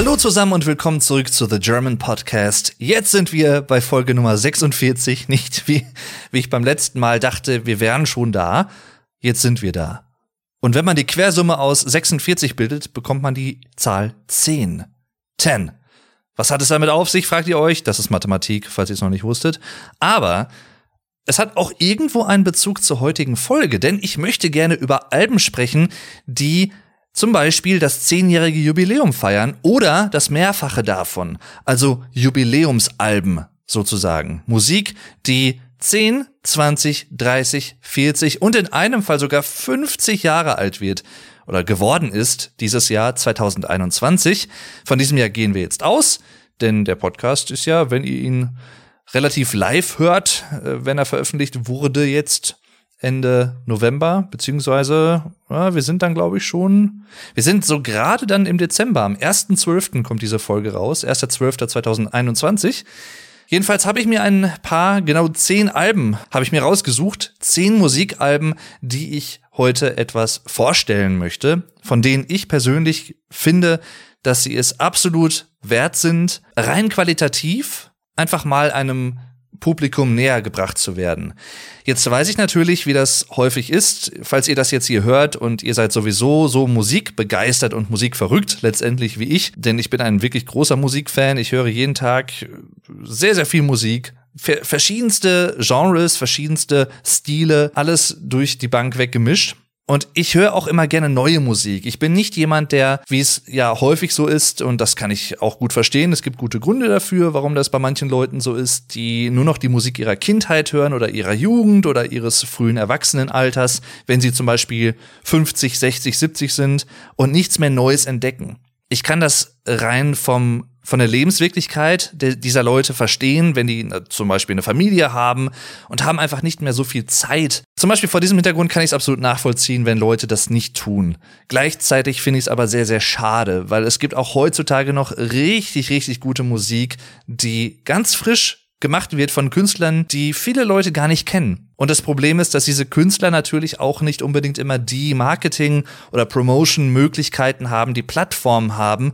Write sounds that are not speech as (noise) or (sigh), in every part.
Hallo zusammen und willkommen zurück zu The German Podcast. Jetzt sind wir bei Folge Nummer 46, nicht wie, wie ich beim letzten Mal dachte, wir wären schon da. Jetzt sind wir da. Und wenn man die Quersumme aus 46 bildet, bekommt man die Zahl 10. 10. Was hat es damit auf sich, fragt ihr euch? Das ist Mathematik, falls ihr es noch nicht wusstet. Aber es hat auch irgendwo einen Bezug zur heutigen Folge, denn ich möchte gerne über Alben sprechen, die zum Beispiel das zehnjährige Jubiläum feiern oder das Mehrfache davon, also Jubiläumsalben sozusagen. Musik, die 10, 20, 30, 40 und in einem Fall sogar 50 Jahre alt wird oder geworden ist dieses Jahr 2021. Von diesem Jahr gehen wir jetzt aus, denn der Podcast ist ja, wenn ihr ihn relativ live hört, äh, wenn er veröffentlicht wurde, jetzt Ende November, beziehungsweise ja, wir sind dann, glaube ich, schon, wir sind so gerade dann im Dezember, am 1.12. kommt diese Folge raus, 1.12.2021. Jedenfalls habe ich mir ein paar, genau zehn Alben habe ich mir rausgesucht, zehn Musikalben, die ich heute etwas vorstellen möchte, von denen ich persönlich finde, dass sie es absolut wert sind, rein qualitativ einfach mal einem Publikum näher gebracht zu werden. Jetzt weiß ich natürlich, wie das häufig ist. Falls ihr das jetzt hier hört und ihr seid sowieso so musikbegeistert und musikverrückt, letztendlich wie ich, denn ich bin ein wirklich großer Musikfan. Ich höre jeden Tag sehr, sehr viel Musik, verschiedenste Genres, verschiedenste Stile, alles durch die Bank weggemischt. Und ich höre auch immer gerne neue Musik. Ich bin nicht jemand, der, wie es ja häufig so ist, und das kann ich auch gut verstehen, es gibt gute Gründe dafür, warum das bei manchen Leuten so ist, die nur noch die Musik ihrer Kindheit hören oder ihrer Jugend oder ihres frühen Erwachsenenalters, wenn sie zum Beispiel 50, 60, 70 sind und nichts mehr Neues entdecken. Ich kann das rein vom von der Lebenswirklichkeit dieser Leute verstehen, wenn die zum Beispiel eine Familie haben und haben einfach nicht mehr so viel Zeit. Zum Beispiel vor diesem Hintergrund kann ich es absolut nachvollziehen, wenn Leute das nicht tun. Gleichzeitig finde ich es aber sehr, sehr schade, weil es gibt auch heutzutage noch richtig, richtig gute Musik, die ganz frisch gemacht wird von Künstlern, die viele Leute gar nicht kennen. Und das Problem ist, dass diese Künstler natürlich auch nicht unbedingt immer die Marketing- oder Promotion-Möglichkeiten haben, die Plattformen haben,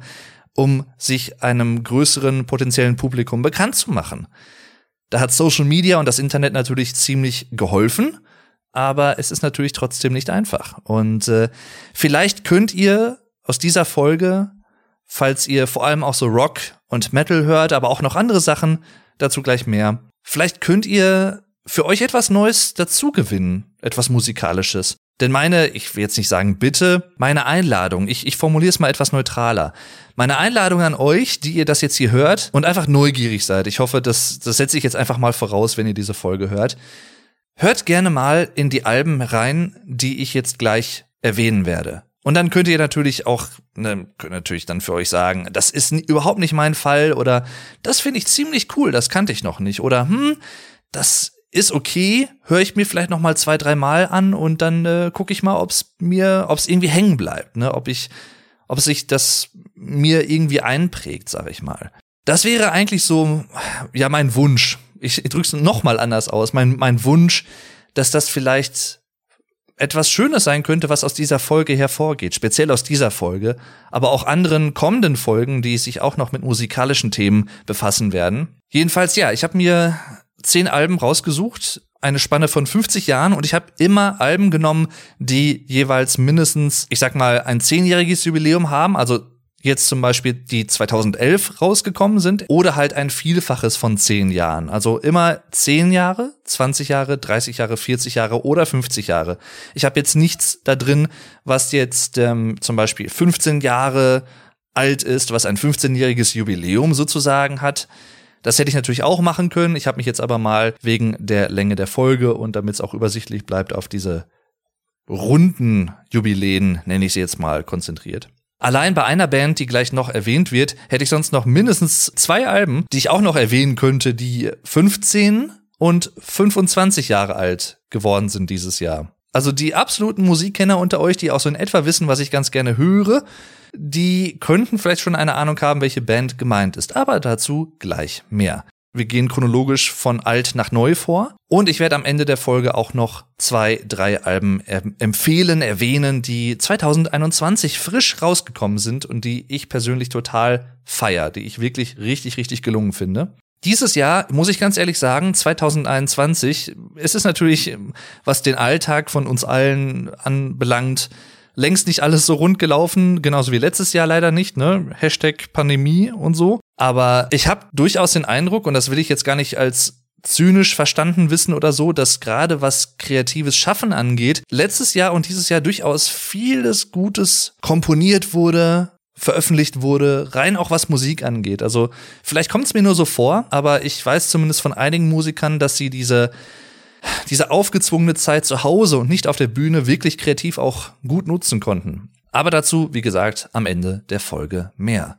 um sich einem größeren potenziellen Publikum bekannt zu machen. Da hat Social Media und das Internet natürlich ziemlich geholfen, aber es ist natürlich trotzdem nicht einfach. Und äh, vielleicht könnt ihr aus dieser Folge, falls ihr vor allem auch so Rock und Metal hört, aber auch noch andere Sachen, dazu gleich mehr, vielleicht könnt ihr für euch etwas Neues dazu gewinnen, etwas Musikalisches. Denn meine, ich will jetzt nicht sagen bitte, meine Einladung, ich, ich formuliere es mal etwas neutraler. Meine Einladung an euch, die ihr das jetzt hier hört und einfach neugierig seid. Ich hoffe, das, das setze ich jetzt einfach mal voraus, wenn ihr diese Folge hört. Hört gerne mal in die Alben rein, die ich jetzt gleich erwähnen werde. Und dann könnt ihr natürlich auch, ne, könnt natürlich dann für euch sagen, das ist überhaupt nicht mein Fall oder das finde ich ziemlich cool, das kannte ich noch nicht oder hm, das ist okay, höre ich mir vielleicht noch mal zwei, drei Mal an und dann äh, gucke ich mal, ob es mir, ob es irgendwie hängen bleibt, ne, ob ich, ob sich das mir irgendwie einprägt, sage ich mal. Das wäre eigentlich so, ja, mein Wunsch. Ich, es noch mal anders aus. Mein, mein Wunsch, dass das vielleicht etwas Schönes sein könnte, was aus dieser Folge hervorgeht, speziell aus dieser Folge, aber auch anderen kommenden Folgen, die sich auch noch mit musikalischen Themen befassen werden. Jedenfalls ja, ich habe mir zehn Alben rausgesucht, eine Spanne von 50 Jahren und ich habe immer Alben genommen, die jeweils mindestens, ich sag mal, ein zehnjähriges Jubiläum haben, also jetzt zum Beispiel die 2011 rausgekommen sind oder halt ein Vielfaches von zehn Jahren. Also immer zehn Jahre, 20 Jahre, 30 Jahre, 40 Jahre oder 50 Jahre. Ich habe jetzt nichts da drin, was jetzt ähm, zum Beispiel 15 Jahre alt ist, was ein 15-jähriges Jubiläum sozusagen hat. Das hätte ich natürlich auch machen können. Ich habe mich jetzt aber mal wegen der Länge der Folge und damit es auch übersichtlich bleibt auf diese runden Jubiläen, nenne ich sie jetzt mal, konzentriert. Allein bei einer Band, die gleich noch erwähnt wird, hätte ich sonst noch mindestens zwei Alben, die ich auch noch erwähnen könnte, die 15 und 25 Jahre alt geworden sind dieses Jahr. Also die absoluten Musikkenner unter euch, die auch so in etwa wissen, was ich ganz gerne höre, die könnten vielleicht schon eine Ahnung haben, welche Band gemeint ist. Aber dazu gleich mehr. Wir gehen chronologisch von alt nach neu vor. Und ich werde am Ende der Folge auch noch zwei, drei Alben empfehlen, erwähnen, die 2021 frisch rausgekommen sind und die ich persönlich total feier, die ich wirklich richtig, richtig gelungen finde. Dieses Jahr, muss ich ganz ehrlich sagen, 2021, es ist natürlich, was den Alltag von uns allen anbelangt, längst nicht alles so rund gelaufen, genauso wie letztes Jahr leider nicht, ne? Hashtag Pandemie und so. Aber ich habe durchaus den Eindruck, und das will ich jetzt gar nicht als zynisch verstanden wissen oder so, dass gerade was kreatives Schaffen angeht, letztes Jahr und dieses Jahr durchaus vieles Gutes komponiert wurde, veröffentlicht wurde, rein auch was Musik angeht. Also vielleicht kommt es mir nur so vor, aber ich weiß zumindest von einigen Musikern, dass sie diese diese aufgezwungene Zeit zu Hause und nicht auf der Bühne wirklich kreativ auch gut nutzen konnten. Aber dazu, wie gesagt, am Ende der Folge mehr.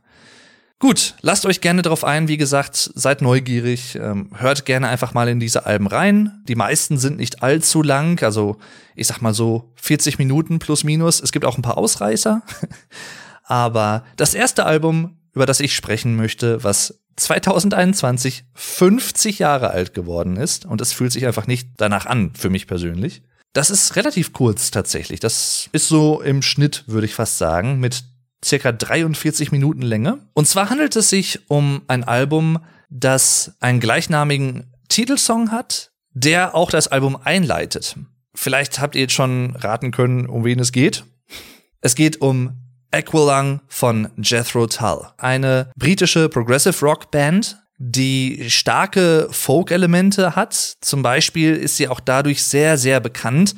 Gut, lasst euch gerne darauf ein, wie gesagt, seid neugierig, ähm, hört gerne einfach mal in diese Alben rein. Die meisten sind nicht allzu lang, also ich sag mal so 40 Minuten plus minus. Es gibt auch ein paar Ausreißer. (laughs) Aber das erste Album, über das ich sprechen möchte, was 2021 50 Jahre alt geworden ist und es fühlt sich einfach nicht danach an, für mich persönlich. Das ist relativ kurz tatsächlich. Das ist so im Schnitt, würde ich fast sagen, mit circa 43 Minuten Länge. Und zwar handelt es sich um ein Album, das einen gleichnamigen Titelsong hat, der auch das Album einleitet. Vielleicht habt ihr jetzt schon raten können, um wen es geht. Es geht um Aqualung von Jethro Tull, eine britische Progressive Rock Band, die starke Folk-Elemente hat. Zum Beispiel ist sie auch dadurch sehr, sehr bekannt,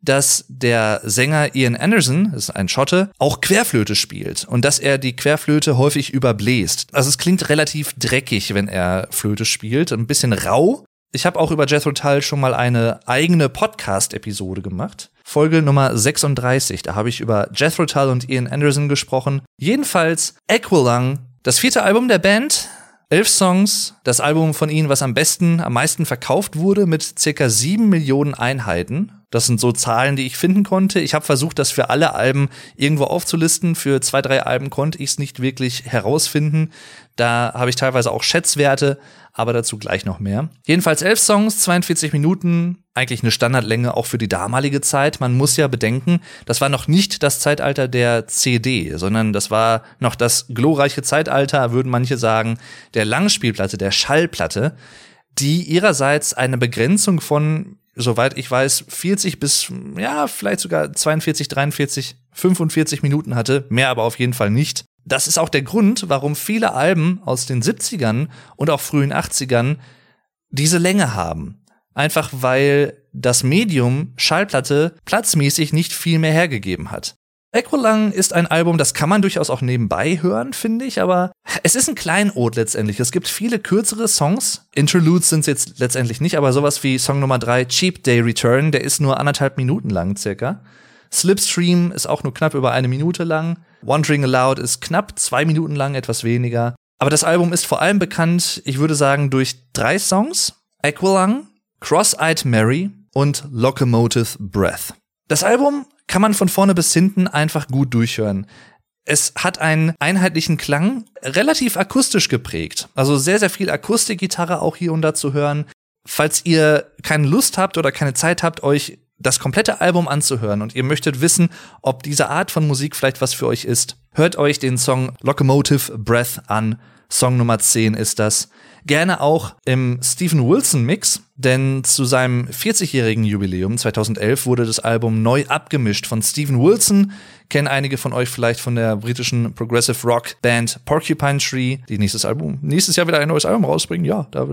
dass der Sänger Ian Anderson, das ist ein Schotte, auch Querflöte spielt und dass er die Querflöte häufig überbläst. Also es klingt relativ dreckig, wenn er Flöte spielt, ein bisschen rau. Ich habe auch über Jethro Tull schon mal eine eigene Podcast-Episode gemacht. Folge Nummer 36. Da habe ich über Jethro Tull und Ian Anderson gesprochen. Jedenfalls Aqualung, das vierte Album der Band. Elf Songs, das Album von ihnen, was am besten, am meisten verkauft wurde, mit circa sieben Millionen Einheiten. Das sind so Zahlen, die ich finden konnte. Ich habe versucht, das für alle Alben irgendwo aufzulisten. Für zwei, drei Alben konnte ich es nicht wirklich herausfinden. Da habe ich teilweise auch Schätzwerte, aber dazu gleich noch mehr. Jedenfalls elf Songs, 42 Minuten, eigentlich eine Standardlänge auch für die damalige Zeit. Man muss ja bedenken, das war noch nicht das Zeitalter der CD, sondern das war noch das glorreiche Zeitalter, würden manche sagen, der Langspielplatte, der Schallplatte, die ihrerseits eine Begrenzung von soweit ich weiß, 40 bis, ja, vielleicht sogar 42, 43, 45 Minuten hatte, mehr aber auf jeden Fall nicht. Das ist auch der Grund, warum viele Alben aus den 70ern und auch frühen 80ern diese Länge haben. Einfach weil das Medium Schallplatte platzmäßig nicht viel mehr hergegeben hat. Equalang ist ein Album, das kann man durchaus auch nebenbei hören, finde ich, aber es ist ein Kleinod letztendlich. Es gibt viele kürzere Songs. Interludes sind es jetzt letztendlich nicht, aber sowas wie Song Nummer drei, Cheap Day Return, der ist nur anderthalb Minuten lang circa. Slipstream ist auch nur knapp über eine Minute lang. Wandering Aloud ist knapp zwei Minuten lang, etwas weniger. Aber das Album ist vor allem bekannt, ich würde sagen, durch drei Songs. Aqualung, Cross-Eyed Mary und Locomotive Breath. Das Album kann man von vorne bis hinten einfach gut durchhören. Es hat einen einheitlichen Klang, relativ akustisch geprägt. Also sehr, sehr viel Akustikgitarre auch hier und da zu hören. Falls ihr keine Lust habt oder keine Zeit habt, euch das komplette Album anzuhören und ihr möchtet wissen, ob diese Art von Musik vielleicht was für euch ist, hört euch den Song Locomotive Breath an. Song Nummer 10 ist das. Gerne auch im Stephen Wilson Mix, denn zu seinem 40-jährigen Jubiläum 2011 wurde das Album neu abgemischt von Stephen Wilson. Kennen einige von euch vielleicht von der britischen Progressive Rock Band Porcupine Tree, die nächstes Album, nächstes Jahr wieder ein neues Album rausbringen. Ja, da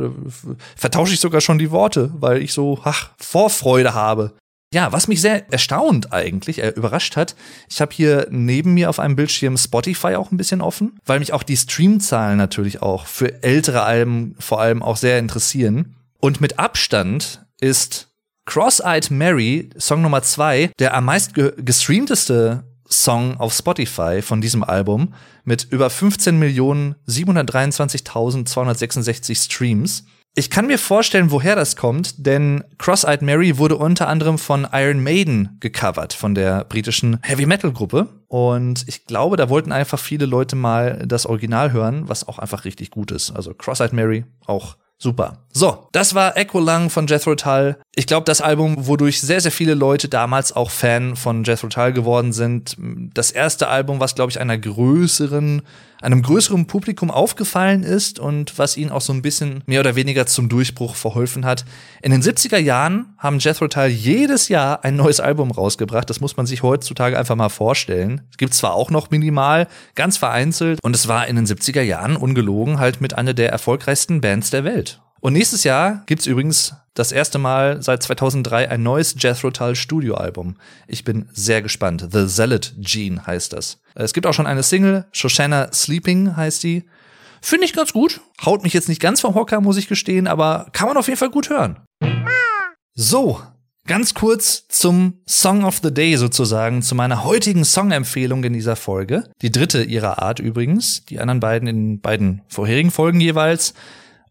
vertausche ich sogar schon die Worte, weil ich so, ach, Vorfreude habe. Ja, was mich sehr erstaunt eigentlich, äh, überrascht hat, ich habe hier neben mir auf einem Bildschirm Spotify auch ein bisschen offen, weil mich auch die Streamzahlen natürlich auch für ältere Alben vor allem auch sehr interessieren. Und mit Abstand ist Cross-Eyed Mary, Song Nummer zwei, der am meist gestreamteste Song auf Spotify von diesem Album mit über 15 Millionen 723.266 Streams. Ich kann mir vorstellen, woher das kommt, denn Cross-Eyed Mary wurde unter anderem von Iron Maiden gecovert, von der britischen Heavy Metal Gruppe. Und ich glaube, da wollten einfach viele Leute mal das Original hören, was auch einfach richtig gut ist. Also Cross-Eyed Mary, auch Super. So, das war Echo Lang von Jethro Tull. Ich glaube, das Album, wodurch sehr, sehr viele Leute damals auch Fan von Jethro Tull geworden sind. Das erste Album, was, glaube ich, einer größeren, einem größeren Publikum aufgefallen ist und was ihnen auch so ein bisschen mehr oder weniger zum Durchbruch verholfen hat. In den 70er Jahren haben Jethro Tull jedes Jahr ein neues Album rausgebracht. Das muss man sich heutzutage einfach mal vorstellen. Es gibt zwar auch noch minimal, ganz vereinzelt. Und es war in den 70er Jahren ungelogen halt mit einer der erfolgreichsten Bands der Welt. Und nächstes Jahr gibt's übrigens das erste Mal seit 2003 ein neues Jethro Tull Studioalbum. Ich bin sehr gespannt. The Zealot Gene heißt das. Es gibt auch schon eine Single, Shoshana Sleeping heißt die. Finde ich ganz gut. Haut mich jetzt nicht ganz vom Hocker, muss ich gestehen, aber kann man auf jeden Fall gut hören. So, ganz kurz zum Song of the Day sozusagen, zu meiner heutigen Songempfehlung in dieser Folge. Die dritte ihrer Art übrigens, die anderen beiden in beiden vorherigen Folgen jeweils.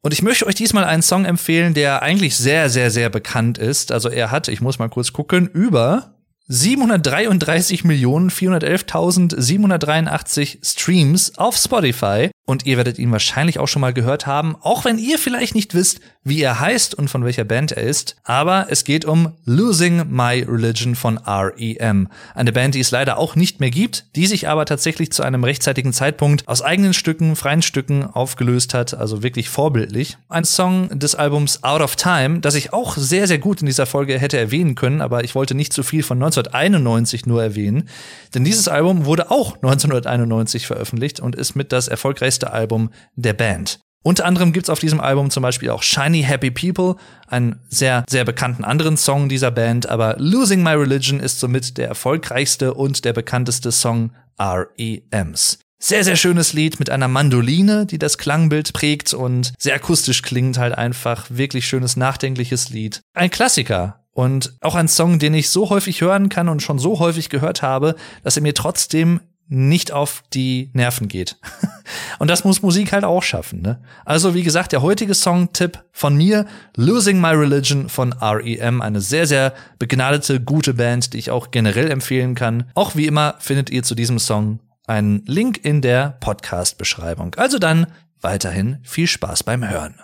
Und ich möchte euch diesmal einen Song empfehlen, der eigentlich sehr, sehr, sehr bekannt ist. Also er hat, ich muss mal kurz gucken, über 733.411.783 Streams auf Spotify und ihr werdet ihn wahrscheinlich auch schon mal gehört haben, auch wenn ihr vielleicht nicht wisst, wie er heißt und von welcher Band er ist. Aber es geht um Losing My Religion von REM. Eine Band, die es leider auch nicht mehr gibt, die sich aber tatsächlich zu einem rechtzeitigen Zeitpunkt aus eigenen Stücken, freien Stücken aufgelöst hat. Also wirklich vorbildlich. Ein Song des Albums Out of Time, das ich auch sehr, sehr gut in dieser Folge hätte erwähnen können, aber ich wollte nicht zu viel von 1991 nur erwähnen. Denn dieses Album wurde auch 1991 veröffentlicht und ist mit das erfolgreichste Album der Band. Unter anderem gibt's auf diesem Album zum Beispiel auch Shiny Happy People, einen sehr, sehr bekannten anderen Song dieser Band, aber Losing My Religion ist somit der erfolgreichste und der bekannteste Song REMs. Sehr, sehr schönes Lied mit einer Mandoline, die das Klangbild prägt und sehr akustisch klingt halt einfach. Wirklich schönes, nachdenkliches Lied. Ein Klassiker. Und auch ein Song, den ich so häufig hören kann und schon so häufig gehört habe, dass er mir trotzdem nicht auf die Nerven geht. (laughs) Und das muss Musik halt auch schaffen. Ne? Also wie gesagt, der heutige Songtipp von mir, Losing My Religion von REM, eine sehr, sehr begnadete, gute Band, die ich auch generell empfehlen kann. Auch wie immer findet ihr zu diesem Song einen Link in der Podcast-Beschreibung. Also dann weiterhin viel Spaß beim Hören.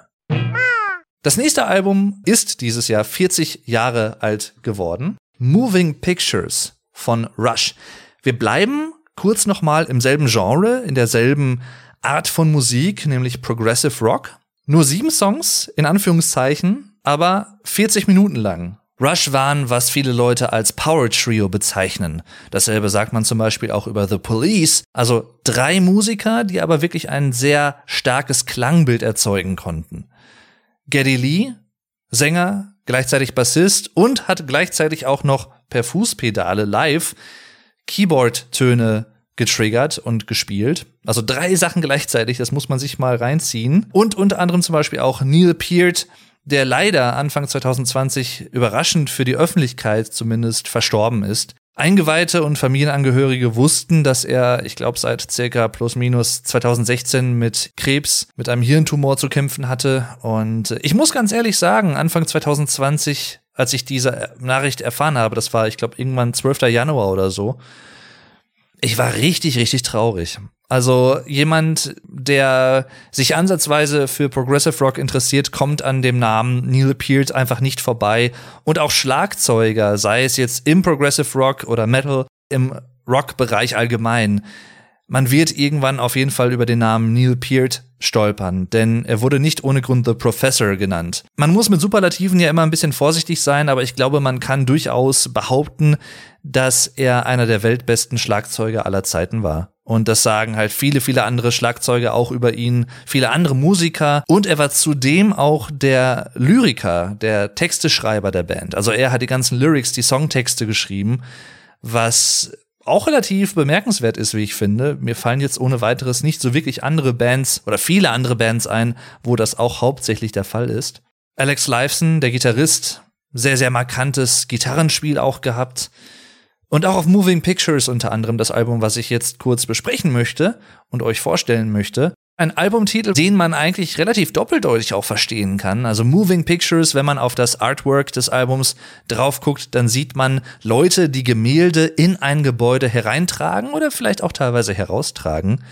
Das nächste Album ist dieses Jahr 40 Jahre alt geworden. Moving Pictures von Rush. Wir bleiben kurz nochmal im selben Genre, in derselben Art von Musik, nämlich Progressive Rock. Nur sieben Songs, in Anführungszeichen, aber 40 Minuten lang. Rush waren, was viele Leute als Power Trio bezeichnen. Dasselbe sagt man zum Beispiel auch über The Police. Also drei Musiker, die aber wirklich ein sehr starkes Klangbild erzeugen konnten. Geddy Lee, Sänger, gleichzeitig Bassist und hat gleichzeitig auch noch per Fußpedale live Keyboard-Töne getriggert und gespielt. Also drei Sachen gleichzeitig, das muss man sich mal reinziehen. Und unter anderem zum Beispiel auch Neil Peart, der leider Anfang 2020 überraschend für die Öffentlichkeit zumindest verstorben ist. Eingeweihte und Familienangehörige wussten, dass er, ich glaube, seit circa plus minus 2016 mit Krebs, mit einem Hirntumor zu kämpfen hatte. Und ich muss ganz ehrlich sagen, Anfang 2020 als ich diese Nachricht erfahren habe, das war, ich glaube, irgendwann 12. Januar oder so, ich war richtig, richtig traurig. Also jemand, der sich ansatzweise für Progressive Rock interessiert, kommt an dem Namen Neil Peart einfach nicht vorbei. Und auch Schlagzeuger, sei es jetzt im Progressive Rock oder Metal, im Rock-Bereich allgemein, man wird irgendwann auf jeden Fall über den Namen Neil Peart stolpern, denn er wurde nicht ohne Grund The Professor genannt. Man muss mit Superlativen ja immer ein bisschen vorsichtig sein, aber ich glaube, man kann durchaus behaupten, dass er einer der weltbesten Schlagzeuger aller Zeiten war. Und das sagen halt viele, viele andere Schlagzeuger auch über ihn, viele andere Musiker. Und er war zudem auch der Lyriker, der Texteschreiber der Band. Also er hat die ganzen Lyrics, die Songtexte geschrieben, was auch relativ bemerkenswert ist, wie ich finde. Mir fallen jetzt ohne weiteres nicht so wirklich andere Bands oder viele andere Bands ein, wo das auch hauptsächlich der Fall ist. Alex Lifeson, der Gitarrist, sehr, sehr markantes Gitarrenspiel auch gehabt. Und auch auf Moving Pictures unter anderem das Album, was ich jetzt kurz besprechen möchte und euch vorstellen möchte. Ein Albumtitel, den man eigentlich relativ doppeldeutig auch verstehen kann. Also Moving Pictures, wenn man auf das Artwork des Albums drauf guckt, dann sieht man Leute, die Gemälde in ein Gebäude hereintragen oder vielleicht auch teilweise heraustragen.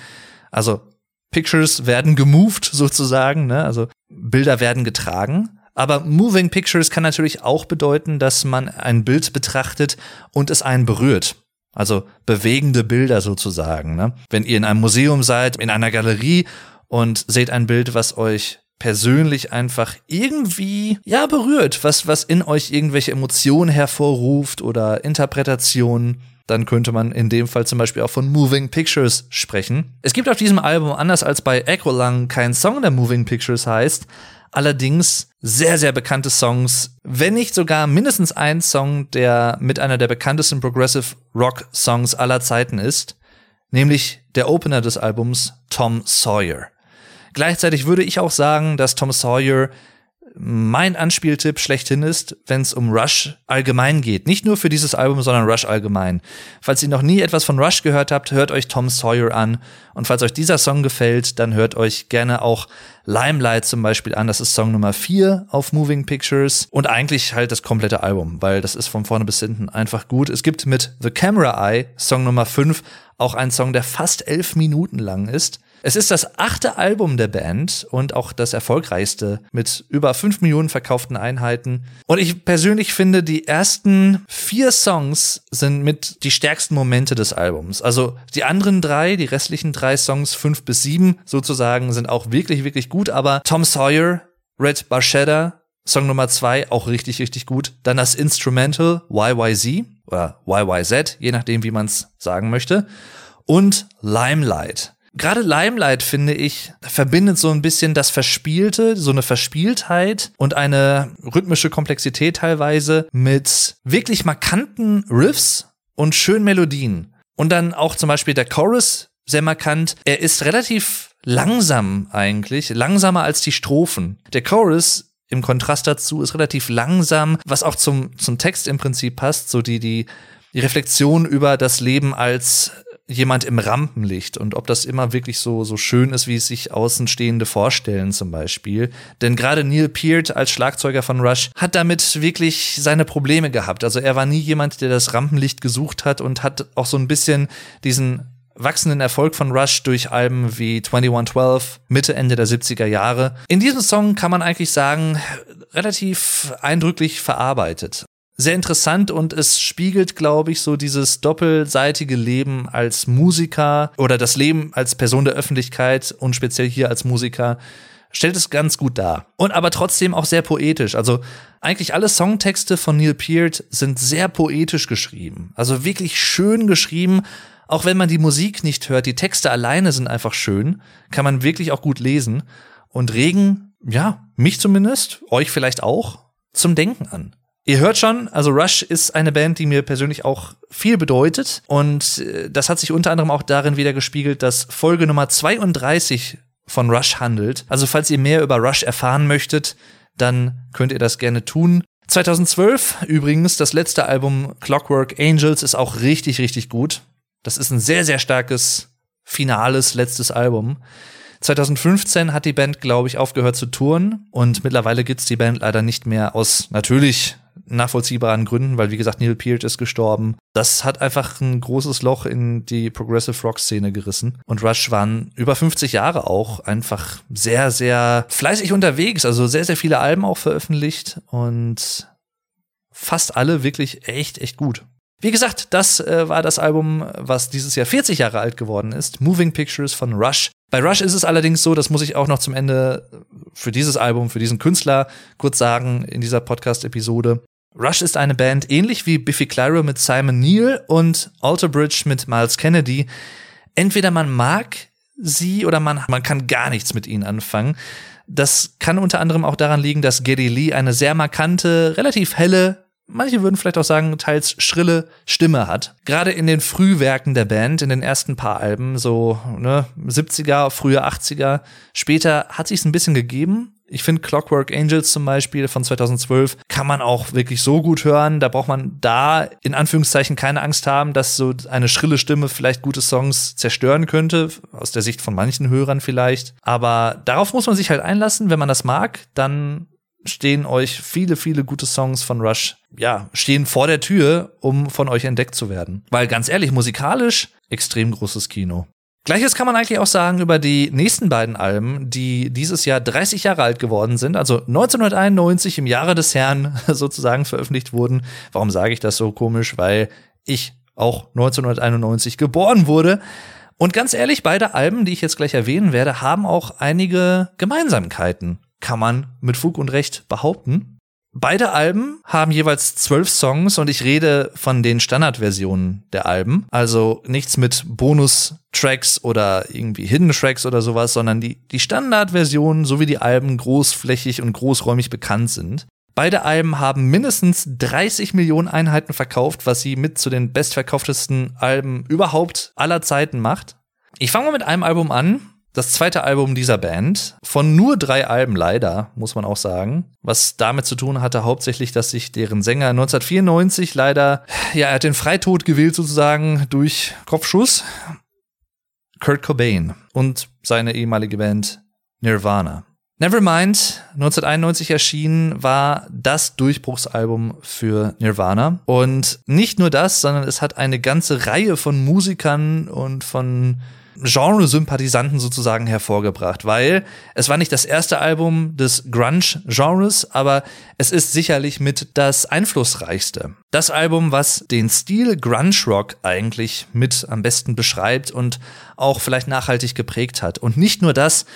Also Pictures werden gemoved sozusagen, ne? also Bilder werden getragen. Aber Moving Pictures kann natürlich auch bedeuten, dass man ein Bild betrachtet und es einen berührt. Also bewegende Bilder sozusagen. Ne? Wenn ihr in einem Museum seid, in einer Galerie und seht ein Bild, was euch persönlich einfach irgendwie ja berührt, was was in euch irgendwelche Emotionen hervorruft oder Interpretationen, dann könnte man in dem Fall zum Beispiel auch von Moving Pictures sprechen. Es gibt auf diesem Album anders als bei Echo Lang kein Song, der Moving Pictures heißt, allerdings sehr sehr bekannte Songs, wenn nicht sogar mindestens ein Song, der mit einer der bekanntesten Progressive Rock Songs aller Zeiten ist, nämlich der Opener des Albums Tom Sawyer. Gleichzeitig würde ich auch sagen, dass Tom Sawyer mein Anspieltipp schlechthin ist, wenn es um Rush allgemein geht. Nicht nur für dieses Album, sondern Rush allgemein. Falls ihr noch nie etwas von Rush gehört habt, hört euch Tom Sawyer an. Und falls euch dieser Song gefällt, dann hört euch gerne auch Limelight zum Beispiel an. Das ist Song Nummer 4 auf Moving Pictures. Und eigentlich halt das komplette Album, weil das ist von vorne bis hinten einfach gut. Es gibt mit The Camera Eye, Song Nummer 5, auch einen Song, der fast elf Minuten lang ist. Es ist das achte Album der Band und auch das erfolgreichste mit über fünf Millionen verkauften Einheiten. Und ich persönlich finde, die ersten vier Songs sind mit die stärksten Momente des Albums. Also die anderen drei, die restlichen drei Songs, fünf bis sieben sozusagen, sind auch wirklich, wirklich gut. Aber Tom Sawyer, Red Barchetta, Song Nummer zwei, auch richtig, richtig gut. Dann das Instrumental YYZ oder YYZ, je nachdem, wie man es sagen möchte. Und Limelight. Gerade Limelight, finde ich, verbindet so ein bisschen das Verspielte, so eine Verspieltheit und eine rhythmische Komplexität teilweise mit wirklich markanten Riffs und schönen Melodien. Und dann auch zum Beispiel der Chorus, sehr markant. Er ist relativ langsam eigentlich, langsamer als die Strophen. Der Chorus im Kontrast dazu ist relativ langsam, was auch zum, zum Text im Prinzip passt, so die, die, die Reflexion über das Leben als jemand im Rampenlicht und ob das immer wirklich so, so schön ist, wie es sich Außenstehende vorstellen zum Beispiel. Denn gerade Neil Peart als Schlagzeuger von Rush hat damit wirklich seine Probleme gehabt. Also er war nie jemand, der das Rampenlicht gesucht hat und hat auch so ein bisschen diesen wachsenden Erfolg von Rush durch Alben wie 2112, Mitte, Ende der 70er Jahre. In diesem Song kann man eigentlich sagen, relativ eindrücklich verarbeitet sehr interessant und es spiegelt, glaube ich, so dieses doppelseitige Leben als Musiker oder das Leben als Person der Öffentlichkeit und speziell hier als Musiker stellt es ganz gut dar. Und aber trotzdem auch sehr poetisch. Also eigentlich alle Songtexte von Neil Peart sind sehr poetisch geschrieben. Also wirklich schön geschrieben. Auch wenn man die Musik nicht hört, die Texte alleine sind einfach schön, kann man wirklich auch gut lesen und regen, ja, mich zumindest, euch vielleicht auch, zum Denken an. Ihr hört schon, also Rush ist eine Band, die mir persönlich auch viel bedeutet. Und äh, das hat sich unter anderem auch darin wieder gespiegelt, dass Folge Nummer 32 von Rush handelt. Also falls ihr mehr über Rush erfahren möchtet, dann könnt ihr das gerne tun. 2012 übrigens, das letzte Album Clockwork Angels ist auch richtig, richtig gut. Das ist ein sehr, sehr starkes, finales letztes Album. 2015 hat die Band, glaube ich, aufgehört zu touren und mittlerweile gibt's die Band leider nicht mehr aus natürlich nachvollziehbaren Gründen, weil wie gesagt Neil Peart ist gestorben. Das hat einfach ein großes Loch in die Progressive Rock Szene gerissen und Rush waren über 50 Jahre auch einfach sehr sehr fleißig unterwegs, also sehr sehr viele Alben auch veröffentlicht und fast alle wirklich echt echt gut. Wie gesagt, das äh, war das Album, was dieses Jahr 40 Jahre alt geworden ist. Moving Pictures von Rush. Bei Rush ist es allerdings so, das muss ich auch noch zum Ende für dieses Album, für diesen Künstler kurz sagen in dieser Podcast-Episode. Rush ist eine Band ähnlich wie Biffy Clyro mit Simon Neal und Alter Bridge mit Miles Kennedy. Entweder man mag sie oder man, man kann gar nichts mit ihnen anfangen. Das kann unter anderem auch daran liegen, dass Geddy Lee eine sehr markante, relativ helle manche würden vielleicht auch sagen, teils schrille Stimme hat. Gerade in den Frühwerken der Band, in den ersten paar Alben, so ne, 70er, frühe 80er, später hat sich's ein bisschen gegeben. Ich finde Clockwork Angels zum Beispiel von 2012 kann man auch wirklich so gut hören. Da braucht man da in Anführungszeichen keine Angst haben, dass so eine schrille Stimme vielleicht gute Songs zerstören könnte, aus der Sicht von manchen Hörern vielleicht. Aber darauf muss man sich halt einlassen. Wenn man das mag, dann stehen euch viele, viele gute Songs von Rush, ja, stehen vor der Tür, um von euch entdeckt zu werden. Weil ganz ehrlich, musikalisch extrem großes Kino. Gleiches kann man eigentlich auch sagen über die nächsten beiden Alben, die dieses Jahr 30 Jahre alt geworden sind, also 1991 im Jahre des Herrn (laughs) sozusagen veröffentlicht wurden. Warum sage ich das so komisch? Weil ich auch 1991 geboren wurde. Und ganz ehrlich, beide Alben, die ich jetzt gleich erwähnen werde, haben auch einige Gemeinsamkeiten, kann man mit Fug und Recht behaupten. Beide Alben haben jeweils zwölf Songs und ich rede von den Standardversionen der Alben. Also nichts mit Bonus-Tracks oder irgendwie Hidden Tracks oder sowas, sondern die, die Standardversionen, so wie die Alben großflächig und großräumig bekannt sind. Beide Alben haben mindestens 30 Millionen Einheiten verkauft, was sie mit zu den bestverkauftesten Alben überhaupt aller Zeiten macht. Ich fange mal mit einem Album an, das zweite Album dieser Band. Von nur drei Alben leider, muss man auch sagen. Was damit zu tun hatte, hauptsächlich, dass sich deren Sänger 1994 leider, ja, er hat den Freitod gewählt sozusagen durch Kopfschuss. Kurt Cobain und seine ehemalige Band Nirvana. Nevermind, 1991 erschienen, war das Durchbruchsalbum für Nirvana. Und nicht nur das, sondern es hat eine ganze Reihe von Musikern und von Genresympathisanten sozusagen hervorgebracht, weil es war nicht das erste Album des Grunge-Genres, aber es ist sicherlich mit das einflussreichste. Das Album, was den Stil Grunge Rock eigentlich mit am besten beschreibt und auch vielleicht nachhaltig geprägt hat. Und nicht nur das,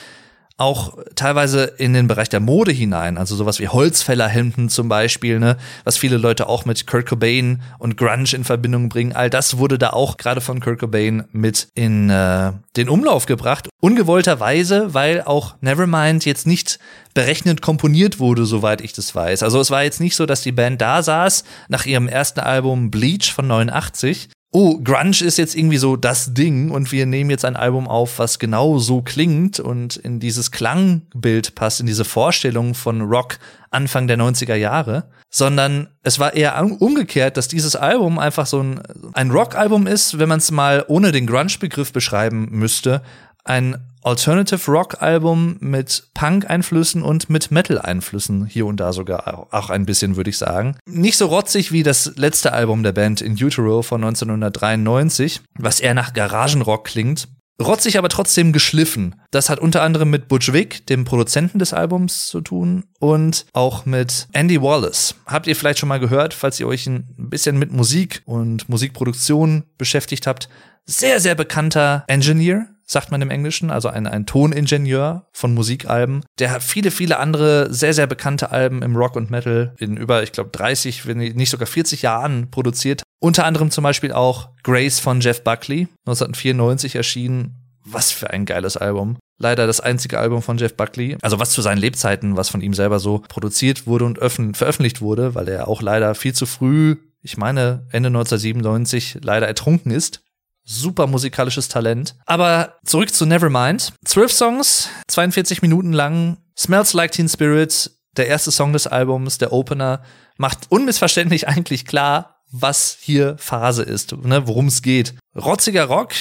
auch teilweise in den Bereich der Mode hinein, also sowas wie Holzfällerhemden zum Beispiel, ne, was viele Leute auch mit Kurt Cobain und Grunge in Verbindung bringen. All das wurde da auch gerade von Kurt Cobain mit in äh, den Umlauf gebracht. Ungewollterweise, weil auch Nevermind jetzt nicht berechnend komponiert wurde, soweit ich das weiß. Also es war jetzt nicht so, dass die Band da saß nach ihrem ersten Album Bleach von 89 oh, Grunge ist jetzt irgendwie so das Ding und wir nehmen jetzt ein Album auf, was genau so klingt und in dieses Klangbild passt, in diese Vorstellung von Rock Anfang der 90er Jahre, sondern es war eher umgekehrt, dass dieses Album einfach so ein, ein Rock-Album ist, wenn man es mal ohne den Grunge-Begriff beschreiben müsste, ein Alternative Rock Album mit Punk-Einflüssen und mit Metal-Einflüssen hier und da sogar auch ein bisschen, würde ich sagen. Nicht so rotzig wie das letzte Album der Band In Utero von 1993, was eher nach Garagenrock klingt. Rotzig, aber trotzdem geschliffen. Das hat unter anderem mit Butch Vig, dem Produzenten des Albums, zu tun und auch mit Andy Wallace. Habt ihr vielleicht schon mal gehört, falls ihr euch ein bisschen mit Musik und Musikproduktion beschäftigt habt. Sehr, sehr bekannter Engineer, sagt man im Englischen, also ein, ein Toningenieur von Musikalben. Der hat viele, viele andere sehr, sehr bekannte Alben im Rock und Metal in über, ich glaube, 30, wenn nicht sogar 40 Jahren produziert. Unter anderem zum Beispiel auch Grace von Jeff Buckley, 1994 erschienen. Was für ein geiles Album. Leider das einzige Album von Jeff Buckley. Also was zu seinen Lebzeiten, was von ihm selber so produziert wurde und veröffentlicht wurde, weil er auch leider viel zu früh, ich meine Ende 1997, leider ertrunken ist super musikalisches Talent. Aber zurück zu Nevermind. Zwölf Songs, 42 Minuten lang. Smells Like Teen Spirit, der erste Song des Albums, der Opener, macht unmissverständlich (laughs) eigentlich klar, was hier Phase ist, ne, worum es geht. Rotziger Rock,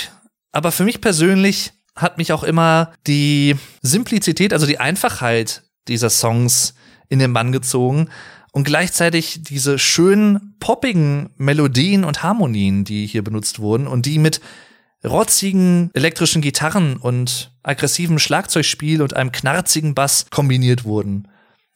aber für mich persönlich hat mich auch immer die Simplizität, also die Einfachheit dieser Songs in den Bann gezogen und gleichzeitig diese schönen poppigen Melodien und Harmonien, die hier benutzt wurden und die mit rotzigen elektrischen Gitarren und aggressivem Schlagzeugspiel und einem knarzigen Bass kombiniert wurden.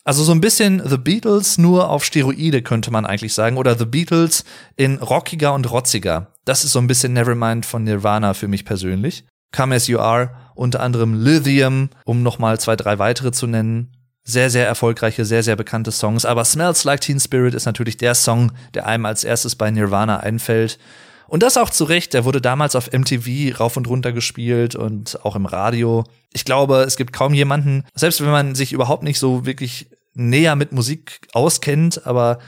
Also so ein bisschen The Beatles nur auf Steroide könnte man eigentlich sagen oder The Beatles in rockiger und rotziger. Das ist so ein bisschen Nevermind von Nirvana für mich persönlich. Come As You Are, unter anderem Lithium, um nochmal zwei, drei weitere zu nennen sehr, sehr erfolgreiche, sehr, sehr bekannte Songs. Aber Smells Like Teen Spirit ist natürlich der Song, der einem als erstes bei Nirvana einfällt. Und das auch zu Recht. Der wurde damals auf MTV rauf und runter gespielt und auch im Radio. Ich glaube, es gibt kaum jemanden, selbst wenn man sich überhaupt nicht so wirklich näher mit Musik auskennt, aber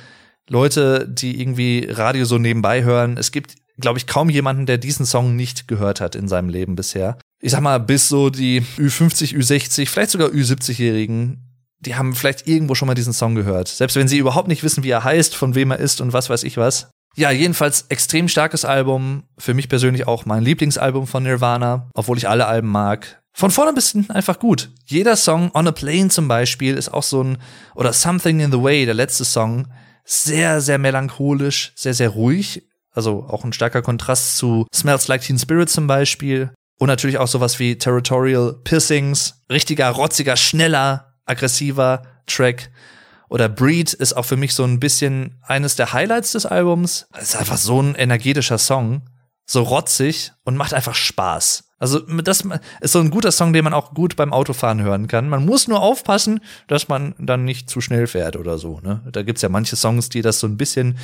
Leute, die irgendwie Radio so nebenbei hören, es gibt, glaube ich, kaum jemanden, der diesen Song nicht gehört hat in seinem Leben bisher. Ich sag mal, bis so die Ü50, Ü60, vielleicht sogar Ü70-Jährigen die haben vielleicht irgendwo schon mal diesen Song gehört. Selbst wenn sie überhaupt nicht wissen, wie er heißt, von wem er ist und was weiß ich was. Ja, jedenfalls extrem starkes Album. Für mich persönlich auch mein Lieblingsalbum von Nirvana, obwohl ich alle Alben mag. Von vorne bis hinten einfach gut. Jeder Song, On a Plane zum Beispiel, ist auch so ein, oder Something in the Way, der letzte Song, sehr, sehr melancholisch, sehr, sehr ruhig. Also auch ein starker Kontrast zu Smells Like Teen Spirit zum Beispiel. Und natürlich auch sowas wie Territorial Pissings, richtiger, rotziger, schneller, aggressiver Track. Oder Breed ist auch für mich so ein bisschen eines der Highlights des Albums. Es ist einfach so ein energetischer Song, so rotzig und macht einfach Spaß. Also das ist so ein guter Song, den man auch gut beim Autofahren hören kann. Man muss nur aufpassen, dass man dann nicht zu schnell fährt oder so. Ne? Da gibt's ja manche Songs, die das so ein bisschen